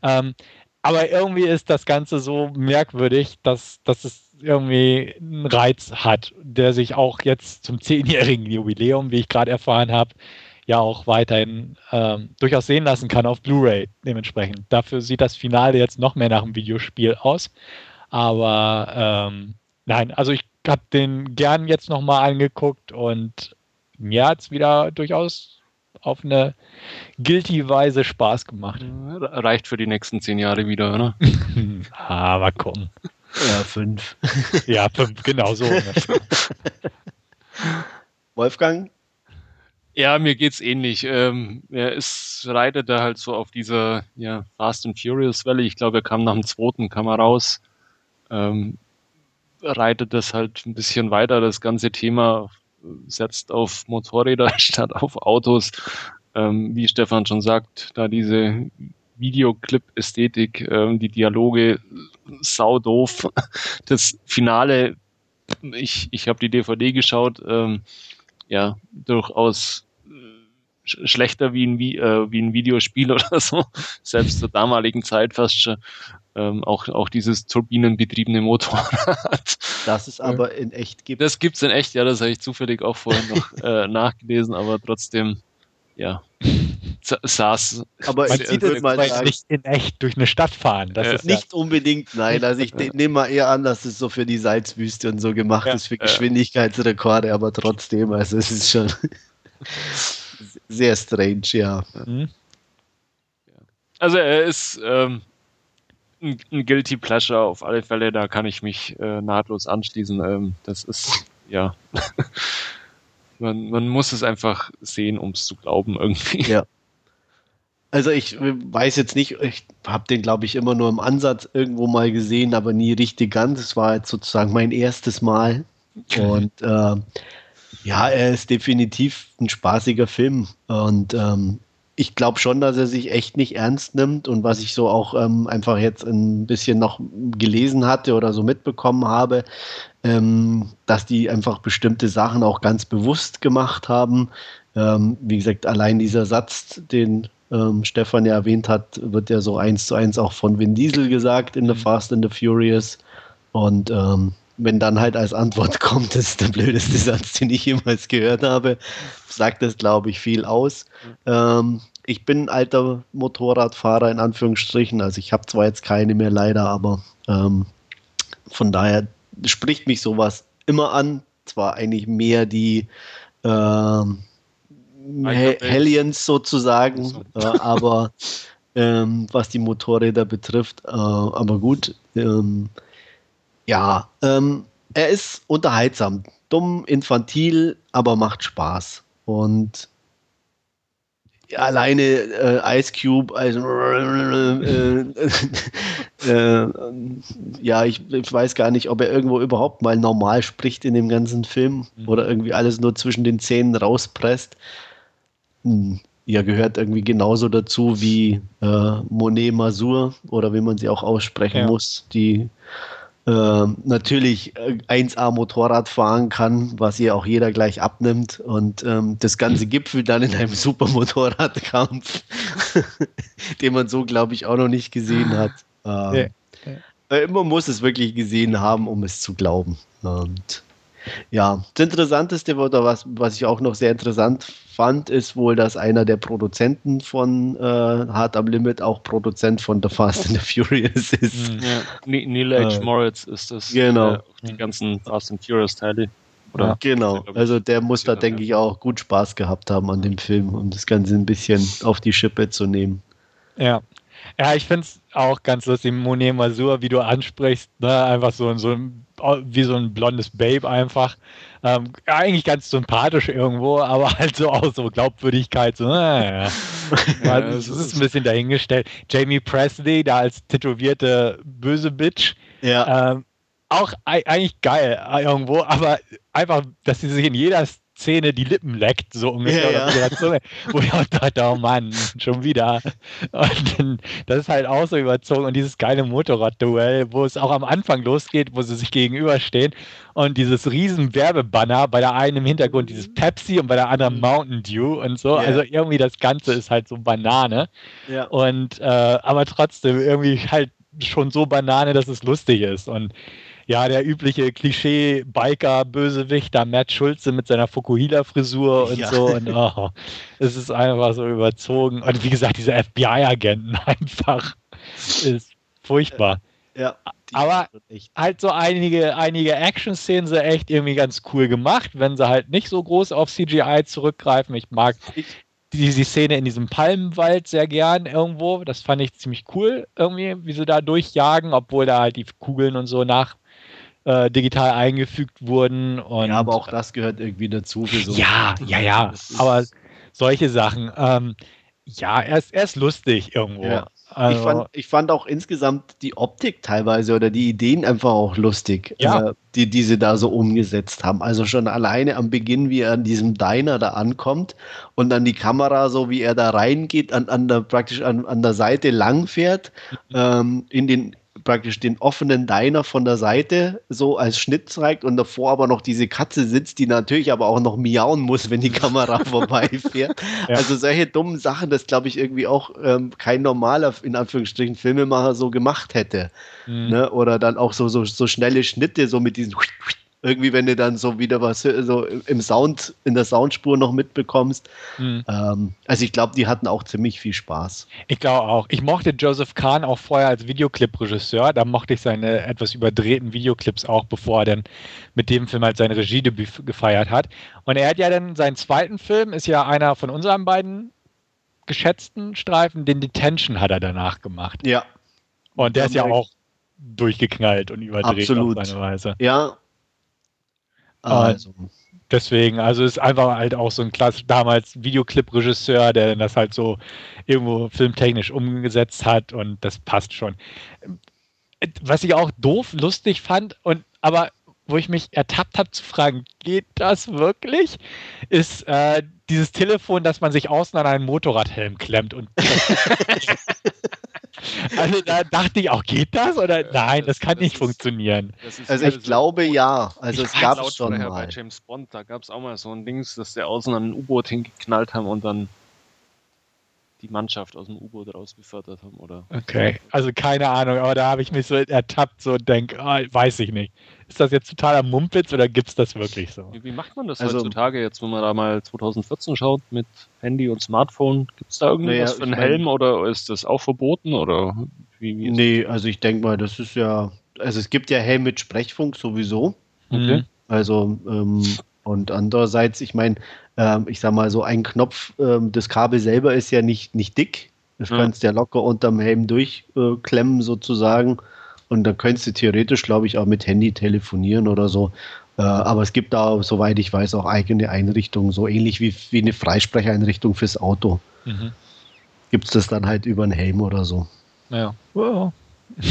Ähm, aber irgendwie ist das Ganze so merkwürdig, dass, dass es irgendwie einen Reiz hat, der sich auch jetzt zum zehnjährigen Jubiläum, wie ich gerade erfahren habe, ja auch weiterhin ähm, durchaus sehen lassen kann auf Blu-ray dementsprechend. Dafür sieht das Finale jetzt noch mehr nach einem Videospiel aus. Aber ähm, nein, also ich habe den gern jetzt nochmal angeguckt und mir hat es wieder durchaus auf eine guilty Weise Spaß gemacht. Reicht für die nächsten zehn Jahre wieder, oder? mal gucken. Ja, fünf. ja, fünf, genau so. Wolfgang? Ja, mir geht's ähnlich. Ähm, er ist, reitet da halt so auf dieser ja, Fast and Furious Welle. Ich glaube, er kam nach dem zweiten, kam er raus. Ähm, reitet das halt ein bisschen weiter, das ganze Thema setzt auf Motorräder statt auf Autos. Ähm, wie Stefan schon sagt, da diese Videoclip-Ästhetik, ähm, die Dialoge sau doof. Das Finale, ich, ich habe die DVD geschaut, ähm, ja, durchaus äh, schlechter wie ein, äh, wie ein Videospiel oder so, selbst zur damaligen Zeit fast schon. Ähm, auch, auch dieses turbinenbetriebene Motorrad. Das es aber in echt gibt. Das gibt es in echt, ja, das habe ich zufällig auch vorhin noch äh, nachgelesen, aber trotzdem, ja, saß. Aber man sieht es mal nicht in echt durch eine Stadt fahren. Das ja. ist nicht ja. unbedingt, nein. Also ich nehme mal eher an, dass es so für die Salzwüste und so gemacht ja. ist, für Geschwindigkeitsrekorde, aber trotzdem, also es ist schon sehr strange, ja. Mhm. Also er ist ähm, ein, ein, Guilty Pleasure auf alle Fälle, da kann ich mich äh, nahtlos anschließen. Ähm, das ist, ja. man, man muss es einfach sehen, um es zu glauben irgendwie. Ja. Also ich weiß jetzt nicht, ich habe den, glaube ich, immer nur im Ansatz irgendwo mal gesehen, aber nie richtig ganz. Es war jetzt sozusagen mein erstes Mal. Und äh, ja, er ist definitiv ein spaßiger Film. Und ähm, ich glaube schon, dass er sich echt nicht ernst nimmt. Und was ich so auch ähm, einfach jetzt ein bisschen noch gelesen hatte oder so mitbekommen habe, ähm, dass die einfach bestimmte Sachen auch ganz bewusst gemacht haben. Ähm, wie gesagt, allein dieser Satz, den ähm, Stefan ja erwähnt hat, wird ja so eins zu eins auch von Vin Diesel gesagt in The mhm. Fast and the Furious. Und ähm, wenn dann halt als Antwort kommt, das ist der blödeste Satz, den ich jemals gehört habe, sagt das, glaube ich, viel aus. Ähm, ich bin ein alter Motorradfahrer in Anführungsstrichen, also ich habe zwar jetzt keine mehr leider, aber ähm, von daher spricht mich sowas immer an. Zwar eigentlich mehr die ähm, Hellions sozusagen, so. äh, aber ähm, was die Motorräder betrifft, äh, aber gut. Ähm, ja, ähm, er ist unterhaltsam, dumm, infantil, aber macht Spaß. Und alleine äh, Ice Cube, also äh, äh, ja, ich, ich, weiß gar nicht, ob er irgendwo überhaupt mal normal spricht in dem ganzen Film mhm. oder irgendwie alles nur zwischen den Zähnen rauspresst. Hm, ja, gehört irgendwie genauso dazu wie äh, Monet Masur oder wie man sie auch aussprechen ja. muss, die äh, natürlich 1A äh, Motorrad fahren kann, was ihr auch jeder gleich abnimmt und ähm, das ganze Gipfel dann in einem super Motorradkampf, den man so, glaube ich, auch noch nicht gesehen hat. Ähm, ja. Äh, man muss es wirklich gesehen haben, um es zu glauben. Und ja, das Interessanteste oder was, was ich auch noch sehr interessant fand, ist wohl, dass einer der Produzenten von äh, Hard am Limit auch Produzent von The Fast and the Furious ist. Hm. Ja, Neil H. Äh, Moritz ist das. Genau. Äh, die ganzen Fast and Furious Teile. Oder genau. Also der muss da, denke ich, auch gut Spaß gehabt haben an dem Film, um das Ganze ein bisschen auf die Schippe zu nehmen. Ja. Ja, ich finde es auch ganz lustig, Monet Masur, wie du ansprichst, ne? einfach so, so wie so ein blondes Babe einfach. Ähm, eigentlich ganz sympathisch irgendwo, aber halt so auch so Glaubwürdigkeit. So, naja. ja, das ist ein bisschen dahingestellt. Jamie Presley, da als tätowierte böse Bitch. Ja. Ähm, auch eigentlich geil äh, irgendwo, aber einfach, dass sie sich in jeder Szene die Lippen leckt, so ungefähr. Ja, ja. Zunge, wo ich auch dachte, oh Mann, schon wieder. Und dann, das ist halt auch so überzogen. Und dieses geile Motorrad-Duell, wo es auch am Anfang losgeht, wo sie sich gegenüberstehen. Und dieses riesen Werbebanner, bei der einen im Hintergrund dieses Pepsi und bei der anderen mhm. Mountain Dew und so. Yeah. Also irgendwie das Ganze ist halt so Banane. Ja. Und äh, aber trotzdem irgendwie halt schon so Banane, dass es lustig ist. Und ja, der übliche Klischee-Biker-Bösewicht, da Matt Schulze mit seiner Fukuhila-Frisur und ja. so. Und oh, es ist einfach so überzogen. Und wie gesagt, diese FBI-Agenten einfach ist furchtbar. Ja. Aber halt so einige, einige Action-Szenen sind echt irgendwie ganz cool gemacht, wenn sie halt nicht so groß auf CGI zurückgreifen. Ich mag die, die Szene in diesem Palmenwald sehr gern irgendwo. Das fand ich ziemlich cool irgendwie, wie sie da durchjagen, obwohl da halt die Kugeln und so nach äh, digital eingefügt wurden. Und, ja, aber auch das gehört irgendwie dazu. So ja, ja, ja. Aber solche Sachen. Ähm, ja, er ist, er ist lustig irgendwo. Ja. Also, ich, fand, ich fand auch insgesamt die Optik teilweise oder die Ideen einfach auch lustig, ja. äh, die, die sie da so umgesetzt haben. Also schon alleine am Beginn, wie er an diesem Diner da ankommt und dann die Kamera, so wie er da reingeht, an, an der, praktisch an, an der Seite langfährt, mhm. ähm, in den praktisch den offenen Diner von der Seite so als Schnitt zeigt und davor aber noch diese Katze sitzt, die natürlich aber auch noch miauen muss, wenn die Kamera vorbeifährt. Ja. Also solche dummen Sachen, das glaube ich irgendwie auch ähm, kein normaler, in Anführungsstrichen, Filmemacher so gemacht hätte. Mhm. Ne? Oder dann auch so, so, so schnelle Schnitte, so mit diesen irgendwie, wenn du dann so wieder was so im Sound, in der Soundspur noch mitbekommst. Mhm. Ähm, also ich glaube, die hatten auch ziemlich viel Spaß. Ich glaube auch. Ich mochte Joseph Kahn auch vorher als Videoclip-Regisseur. Da mochte ich seine etwas überdrehten Videoclips auch, bevor er dann mit dem Film halt sein Regiedebüt gefeiert hat. Und er hat ja dann seinen zweiten Film, ist ja einer von unseren beiden geschätzten Streifen, den Detention hat er danach gemacht. Ja. Und der ist ja auch durchgeknallt und überdreht Absolut. auf seine Weise. Ja, also. Deswegen, also ist einfach halt auch so ein klassisch damals Videoclip-Regisseur, der das halt so irgendwo filmtechnisch umgesetzt hat und das passt schon. Was ich auch doof, lustig fand und aber wo ich mich ertappt habe zu fragen, geht das wirklich? Ist äh, dieses Telefon, das man sich außen an einen Motorradhelm klemmt und Also da dachte ich auch, geht das oder nein, das kann das nicht ist, funktionieren. also ich glaube ja. Also es gab es schon mal. Bei James Bond, da gab es auch mal so ein Dings, dass der außen an ein U-Boot hingeknallt haben und dann die Mannschaft aus dem U-Boot rausgefördert haben, oder? Okay, also keine Ahnung, aber da habe ich mich so ertappt, so denke, oh, weiß ich nicht. Ist das jetzt totaler Mumpitz oder gibt es das wirklich so? Wie, wie, macht man das also, heutzutage jetzt, wenn man da mal 2014 schaut mit Handy und Smartphone? Gibt es da irgendwas naja, für einen Helm mein, oder ist das auch verboten? Oder wie, wie nee, also ich denke mal, das ist ja, also es gibt ja Helm mit Sprechfunk sowieso. Okay. Mhm. Also, ähm, und andererseits, ich meine, ähm, ich sag mal, so ein Knopf, ähm, das Kabel selber ist ja nicht, nicht dick. Das mhm. kannst du ja locker unterm Helm durchklemmen äh, sozusagen. Und dann könntest du theoretisch, glaube ich, auch mit Handy telefonieren oder so. Äh, aber es gibt da, soweit ich weiß, auch eigene Einrichtungen, so ähnlich wie, wie eine Freisprecheinrichtung fürs Auto. Mhm. Gibt es das dann halt über einen Helm oder so. Ja. Wow.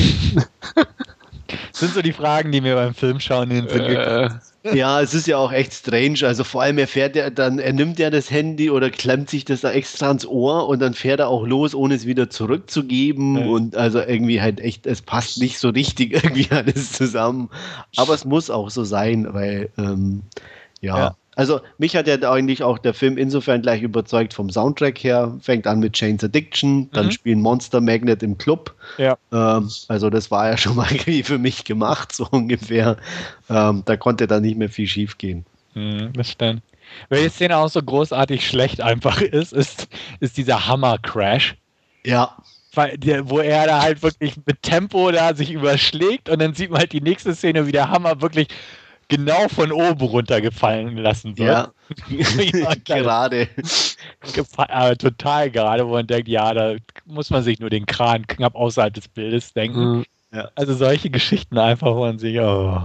sind so die Fragen, die mir beim Filmschauen in den Sinn äh. Ja, es ist ja auch echt strange. Also vor allem, er fährt ja dann, er nimmt ja das Handy oder klemmt sich das da extra ans Ohr und dann fährt er auch los, ohne es wieder zurückzugeben. Ja. Und also irgendwie halt echt, es passt nicht so richtig irgendwie alles zusammen. Aber es muss auch so sein, weil ähm, ja. ja. Also mich hat ja eigentlich auch der Film insofern gleich überzeugt vom Soundtrack her. Fängt an mit Chains Addiction, dann mhm. spielen Monster Magnet im Club. Ja. Ähm, also das war ja schon mal irgendwie für mich gemacht, so ungefähr. Ähm, da konnte dann nicht mehr viel schief gehen. Mhm, das stimmt. Welche Szene auch so großartig schlecht einfach ist, ist, ist dieser Hammer-Crash. Ja. wo er da halt wirklich mit Tempo da sich überschlägt und dann sieht man halt die nächste Szene, wie der Hammer wirklich genau von oben runtergefallen lassen wird. Ja, gerade. Aber total gerade, wo man denkt, ja, da muss man sich nur den Kran knapp außerhalb des Bildes denken. Mhm. Ja. Also solche Geschichten einfach, wo man sich, oh.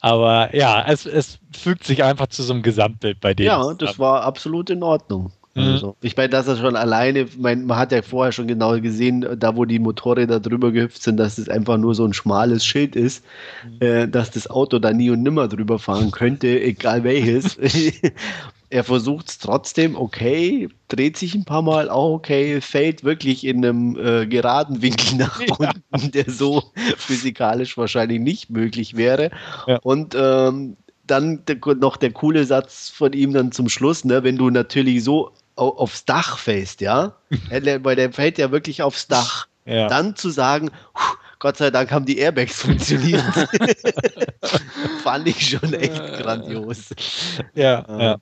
Aber ja, es, es fügt sich einfach zu so einem Gesamtbild bei denen. Ja, das war absolut in Ordnung. Mhm. Also, ich meine, dass er schon alleine, mein, man hat ja vorher schon genau gesehen, da wo die Motorräder drüber gehüpft sind, dass es einfach nur so ein schmales Schild ist, mhm. äh, dass das Auto da nie und nimmer drüber fahren könnte, egal welches. er versucht es trotzdem, okay, dreht sich ein paar Mal, auch okay, fällt wirklich in einem äh, geraden Winkel nach ja. unten, der so physikalisch wahrscheinlich nicht möglich wäre. Ja. Und ähm, dann noch der coole Satz von ihm dann zum Schluss, ne, wenn du natürlich so aufs Dach fällst, ja, weil der fällt ja wirklich aufs Dach, ja. dann zu sagen, Gott sei Dank haben die Airbags funktioniert. Fand ich schon echt grandios. Ja, ja.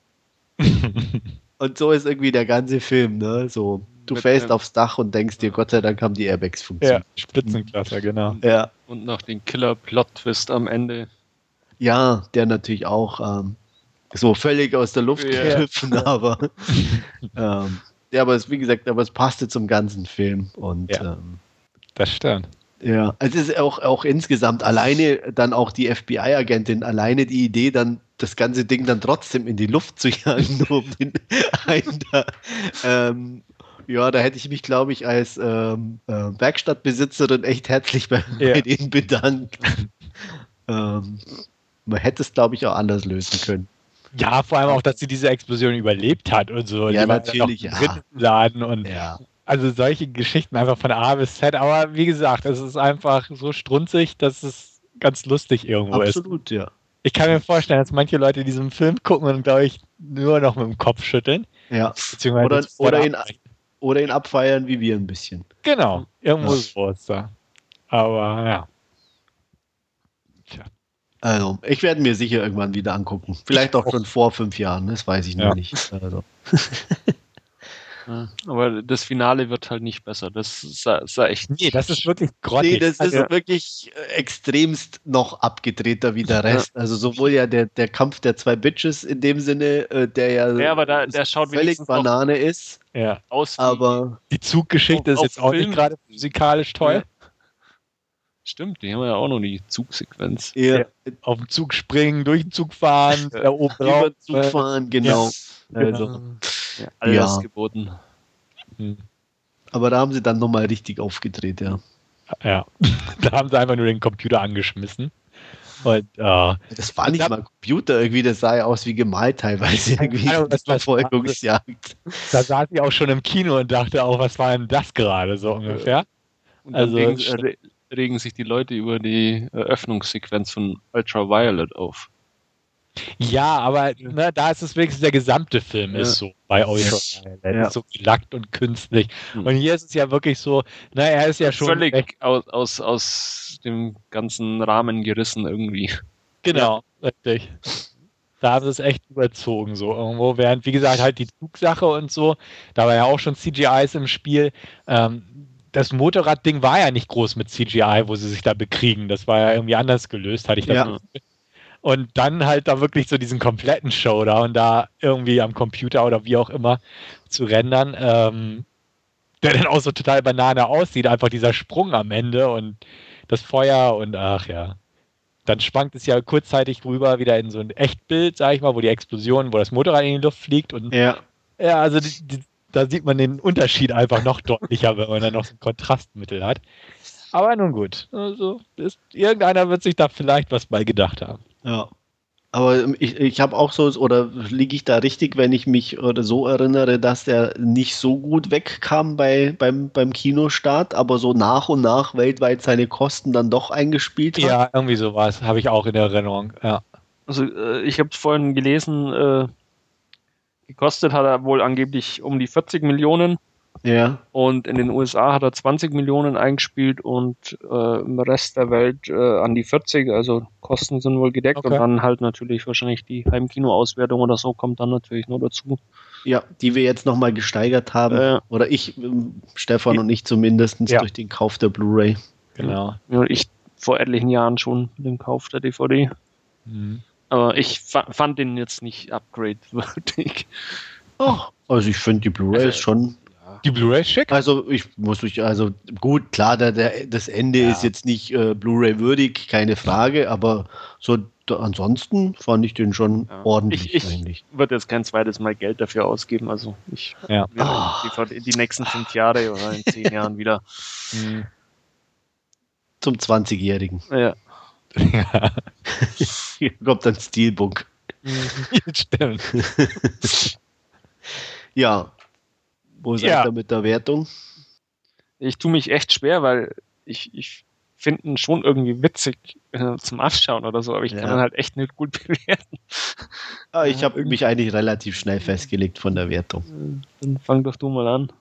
Und so ist irgendwie der ganze Film, ne? So, du Mit fällst aufs Dach und denkst dir, Gott sei Dank haben die Airbags ja, funktioniert. Spitzenklasse, genau. Ja, Und noch den Killer-Plot-Twist am Ende. ja der natürlich auch ähm, so völlig aus der Luft Ja. gegriffen, aber ähm, ja, aber es, wie gesagt, aber es passte zum ganzen Film und Ja. ähm, Das stimmt. Ja, es ist auch, auch insgesamt alleine dann auch die FBI-Agentin, alleine die Idee, dann das ganze Ding dann trotzdem in die Luft zu jagen, um den einen da. Ähm, ja, da hätte ich mich, glaube ich, als ähm, äh, Werkstattbesitzerin echt herzlich bei, Ja. bei denen bedankt. ähm, man hätte es, glaube ich, auch anders lösen können. Ja, vor allem auch, dass sie diese Explosion überlebt hat und so. Ja, Die natürlich, ja. Laden und Ja. also solche Geschichten einfach von A bis Z. Aber wie gesagt, es ist einfach so strunzig, dass es ganz lustig irgendwo ist. Absolut, ja. Ich kann mir vorstellen, dass manche Leute diesen Film gucken und, glaube ich, nur noch mit dem Kopf schütteln. ja. Beziehungsweise Oder- oder ihn-. Oder ihn abfeiern wie wir ein bisschen. Genau, irgendwo Ja. ist da. Aber ja. Also, ich werde mir sicher irgendwann wieder angucken. Vielleicht auch schon vor fünf Jahren, das weiß ich noch Ja. nicht. Also, Ja. Aber das Finale wird halt nicht besser. Das sah, sah echt. Nee, das ist wirklich grottig. nee, das ist Also, wirklich äh, extremst noch abgedrehter wie der Rest. Also sowohl ja der, der Kampf der zwei Bitches in dem Sinne, äh, der ja, Ja, aber da- der schaut völlig Banane ist, ja. aus aber Die Zuggeschichte Auf- ist jetzt auch Film- nicht gerade physikalisch toll. Stimmt, die haben ja auch noch die Zugsequenz. eher Auf den Zug springen, durch den Zug fahren, da oben drauf. über den Zug fahren, genau. Also, Ja, alles Ja. geboten. Hm. aber da haben sie dann nochmal richtig aufgedreht, ja. Ja, da haben sie einfach nur den Computer angeschmissen. Und äh, Das war nicht mal Computer irgendwie, das sah ja aus wie gemalt teilweise irgendwie. Was Das war. Verfolgungsjagd. da saß ich auch schon im Kino und dachte auch, was war denn das gerade so ungefähr? Und dann Also, regen, sich die Leute über die Eröffnungssequenz von Ultraviolet auf. Ja, aber ne, da ist es wenigstens der gesamte Film Ja. ist so bei Ultraviolet. Ja. So gelackt und künstlich. Hm. Und hier ist es ja wirklich so, na, er ist ja schon Völlig recht, aus, aus, aus dem ganzen Rahmen gerissen irgendwie. genau, richtig. Da haben sie es echt überzogen, so irgendwo. Während, wie gesagt, halt die Zugsache und so, da war ja auch schon CGIs im Spiel. Ähm, das Motorradding war ja nicht groß mit CGI, wo sie sich da bekriegen. Das war ja irgendwie anders gelöst, hatte ich da Ja. Gefühl. Und dann halt da wirklich so diesen kompletten Showdown da irgendwie am Computer oder wie auch immer zu rendern, ähm, der dann auch so total Banane aussieht. Einfach dieser Sprung am Ende und das Feuer und ach ja. Dann schwankt es ja kurzzeitig rüber wieder in so ein Echtbild, sag ich mal, wo die Explosion, wo das Motorrad in die Luft fliegt und Ja. ja, also die, die, da sieht man den Unterschied einfach noch deutlicher, wenn man dann noch so ein Kontrastmittel hat. Aber nun gut, also ist, irgendeiner wird sich da vielleicht was bei gedacht haben. Ja. Aber ich, ich habe auch so, oder liege ich da richtig, wenn ich mich oder so erinnere, dass der nicht so gut wegkam bei, beim, beim Kinostart, aber so nach und nach weltweit seine Kosten dann doch eingespielt hat? Ja, irgendwie sowas habe ich auch in Erinnerung. Ja. Also äh, ich habe es vorhin gelesen, äh, gekostet hat er wohl angeblich um die 40 Millionen Ja. und in den USA hat er 20 Millionen eingespielt und äh, im Rest der Welt äh, an die 40, also Kosten sind wohl gedeckt Okay. und dann halt natürlich wahrscheinlich die Heimkinoauswertung oder so kommt dann natürlich noch dazu. Ja, die wir jetzt nochmal gesteigert haben. Äh. Oder ich, ähm, Stefan und ich zumindest, Ja. durch den Kauf der Blu-ray. Genau. Ja, ich vor etlichen Jahren schon mit dem Kauf der DVD. Mhm. Aber ich fa fand den jetzt nicht upgrade-würdig. Oh, also ich finde die Blu-ray Also- ist schon. Die Blu-ray ist schick. Also ich muss mich, also gut, klar, der, der, das Ende Ja. ist jetzt nicht äh, Blu-ray würdig, keine Frage, aber so da, ansonsten fand ich den schon Ja. ordentlich Ich- ich-. Wird jetzt kein zweites Mal Geld dafür ausgeben. Also ich Ja. werde Ah. die, DVD die nächsten fünf Jahre oder in zehn Jahren wieder. Mhm. Zum 20-Jährigen. Ja. Ja. Hier kommt ein Steelbook. Stimmt. Ja. Wo seid Ja. ihr mit der Wertung? Ich tue mich echt schwer, weil ich, ich finde ihn schon irgendwie witzig äh, zum Anschauen oder so, aber ich Ja. kann ihn halt echt nicht gut bewerten. Ah, ich habe mich eigentlich relativ schnell festgelegt von der Wertung. Dann fang doch du mal an.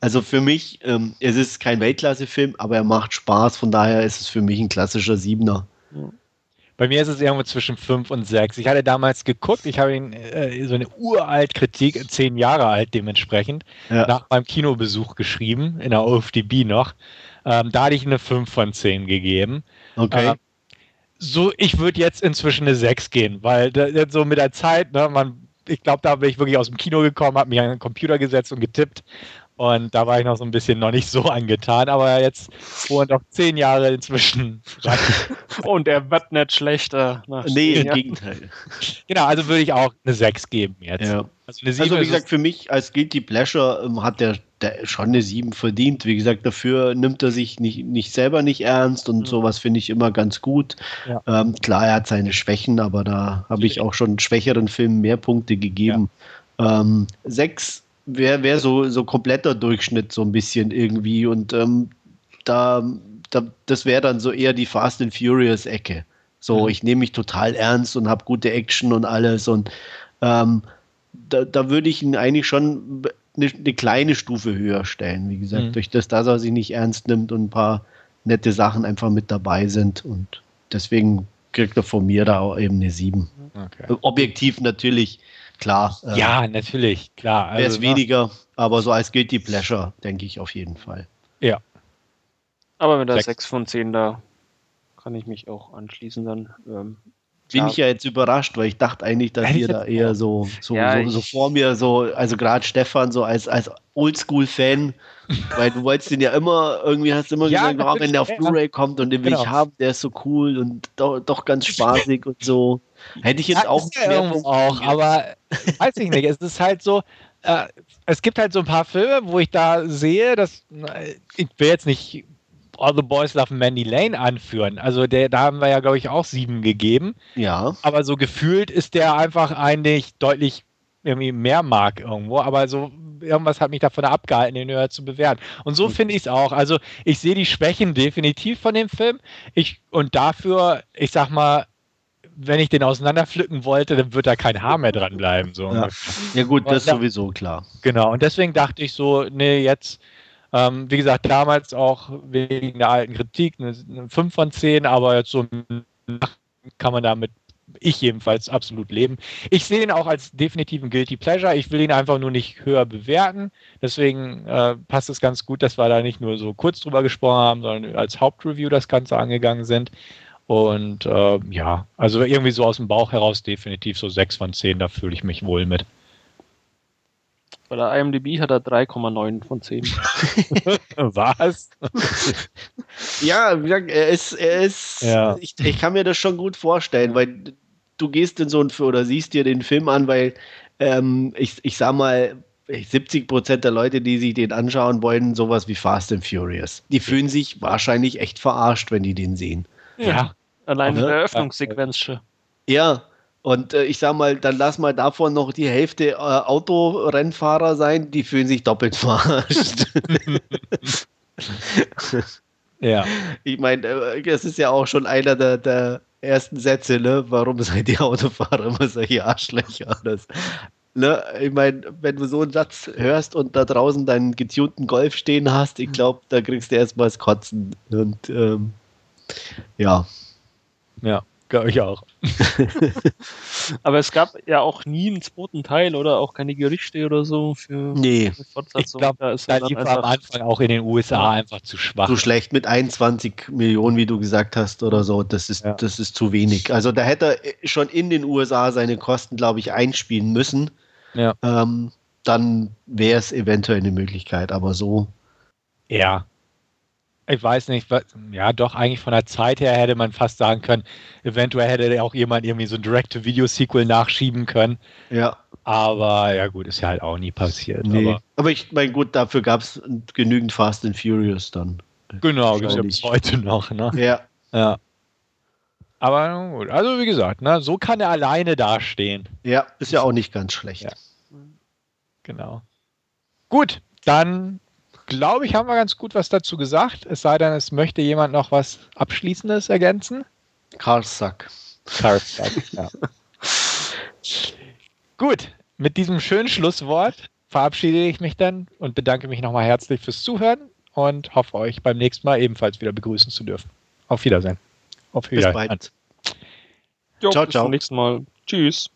Also für mich, ähm, es ist kein Weltklasse-Film, aber er macht Spaß, von daher ist es für mich ein klassischer Siebener. Bei mir ist es irgendwo zwischen 5 und 6. Ich hatte damals geguckt, ich habe ihn äh, so eine uralt Kritik, zehn Jahre alt dementsprechend, ja. nach meinem Kinobesuch geschrieben, in der OFDB noch. Ähm, da hatte ich eine 5 von 10 gegeben. Okay. Äh, so, ich würde jetzt inzwischen eine 6 gehen, weil so mit der Zeit, ne, man, ich glaube, da bin ich wirklich aus dem Kino gekommen, habe mich an den Computer gesetzt und getippt und da war ich noch so ein bisschen noch nicht so angetan, aber jetzt wohnt doch zehn Jahre inzwischen. Und er wird nicht schlechter. nee, im Gegenteil. Genau, also würde ich auch eine 6 geben jetzt. Ja. Also, eine 7 also wie gesagt, für mich als Guilty Pleasure ähm, hat der, der schon eine 7 verdient. Wie gesagt, dafür nimmt er sich nicht, nicht selber nicht ernst und mhm. sowas finde ich immer ganz gut. Ja. Ähm, klar, er hat seine Schwächen, aber da habe ich auch schon schwächeren Filmen mehr Punkte gegeben. Ja. Ähm, 6 wäre wär so, so kompletter Durchschnitt so ein bisschen irgendwie und ähm, da, da, das wäre dann so eher die Fast and Furious Ecke. So, mhm. ich nehme mich total ernst und habe gute Action und alles und ähm, da, da würde ich ihn eigentlich schon eine, eine, kleine Stufe höher stellen. Wie gesagt, mhm. durch das, dass er sich nicht ernst nimmt und ein paar nette Sachen einfach mit dabei sind und deswegen kriegt er von mir da auch eben eine 7. Okay. Objektiv natürlich klar. Äh, ja, natürlich, klar. Also, Wäre es weniger, aber so als Guilty Pleasure, denke ich auf jeden Fall. Ja. Aber mit der 6 von 10 da kann ich mich auch anschließen dann. Ähm, bin ich ja jetzt überrascht, weil ich dachte eigentlich, dass ihr da eher so, so, ja, so, so, vor mir so, also gerade Stefan so als, als Oldschool-Fan, weil du wolltest den ja immer, irgendwie hast du immer ja, gesagt, oh, wenn der auf Blu-ray kommt und den will genau. ich haben, der ist so cool und doch, doch ganz spaßig und so. Hätte ich jetzt ja, auch ja auch, aber weiß ich nicht. Es ist halt so, äh, es gibt halt so ein paar Filme, wo ich da sehe, dass ich will jetzt nicht All the Boys Love Mandy Lane anführen. Also der, da haben wir ja, glaube ich, auch sieben gegeben. Ja. Aber so gefühlt ist der einfach eigentlich deutlich irgendwie mehr mag irgendwo. Aber so irgendwas hat mich davon abgehalten, den höher zu bewerten. Und so finde ich es auch. Also ich sehe die Schwächen definitiv von dem Film. Ich, und dafür, ich sag mal, wenn ich den auseinanderpflücken wollte, dann wird da kein Haar mehr dran bleiben. So. Ja. ja gut, das ist sowieso klar. Genau, und deswegen dachte ich so, nee, jetzt, ähm, wie gesagt, damals auch wegen der alten Kritik eine, eine 5 von 10, aber jetzt so kann man damit, ich jedenfalls, absolut leben. Ich sehe ihn auch als definitiven Guilty Pleasure. Ich will ihn einfach nur nicht höher bewerten. Deswegen äh, passt es ganz gut, dass wir da nicht nur so kurz drüber gesprochen haben, sondern als Hauptreview das Ganze angegangen sind. Und äh, ja, also irgendwie so aus dem Bauch heraus definitiv so 6 von 10, da fühle ich mich wohl mit. Bei der IMDb hat er 3,9 von 10. Was? ja, wie gesagt, er ist, er ist, ja. ich, ich kann mir das schon gut vorstellen, weil du gehst in so ein oder siehst dir den Film an, weil ähm, ich, ich sag mal, 70 Prozent der Leute, die sich den anschauen wollen, sowas wie Fast and Furious. Die fühlen sich wahrscheinlich echt verarscht, wenn die den sehen. Ja. Allein in der Eröffnungssequenz schon. Ja, und äh, ich sag mal, dann lass mal davon noch die Hälfte äh, Autorennfahrer sein, die fühlen sich doppelt verarscht. ja. Ich meine, äh, das ist ja auch schon einer der, der ersten Sätze, ne? Warum seid ihr Autofahrer immer solche Arschlöcher? Das, ne? Ich meine, wenn du so einen Satz hörst und da draußen deinen getunten Golf stehen hast, ich glaube, da kriegst du erstmal das Kotzen. Und ähm, ja. Ja, glaube ich auch. Aber es gab ja auch nie einen zweiten Teil oder auch keine Gerichte oder so für nee. Fortsetzung. Ich glaube, da ist da lief am Anfang auch in den USA einfach zu schwach. Zu schlecht mit 21 Millionen, wie du gesagt hast, oder so. Das ist, ja. das ist zu wenig. Also da hätte er schon in den USA seine Kosten, glaube ich, einspielen müssen. Ja. Ähm, dann wäre es eventuell eine Möglichkeit, aber so. Ja, ich weiß nicht, was, ja, doch, eigentlich von der Zeit her hätte man fast sagen können, eventuell hätte auch jemand irgendwie so ein Direct-to-Video-Sequel nachschieben können. Ja. Aber ja, gut, ist ja halt auch nie passiert. Nee. Aber, aber ich meine, gut, dafür gab es genügend Fast and Furious dann. Genau, gibt es ja bis heute noch, ne? Ja. Ja. Aber gut, also wie gesagt, ne, so kann er alleine dastehen. Ja, ist ja auch nicht ganz schlecht. Ja. Genau. Gut, dann glaube ich, haben wir ganz gut was dazu gesagt. Es sei denn, es möchte jemand noch was Abschließendes ergänzen. Karlsack. Karlsack, ja. gut, mit diesem schönen Schlusswort verabschiede ich mich dann und bedanke mich nochmal herzlich fürs Zuhören und hoffe euch beim nächsten Mal ebenfalls wieder begrüßen zu dürfen. Auf Wiedersehen. Auf Wiedersehen. Bis bald. Jo, ciao, bis ciao. Bis zum nächsten Mal. Tschüss.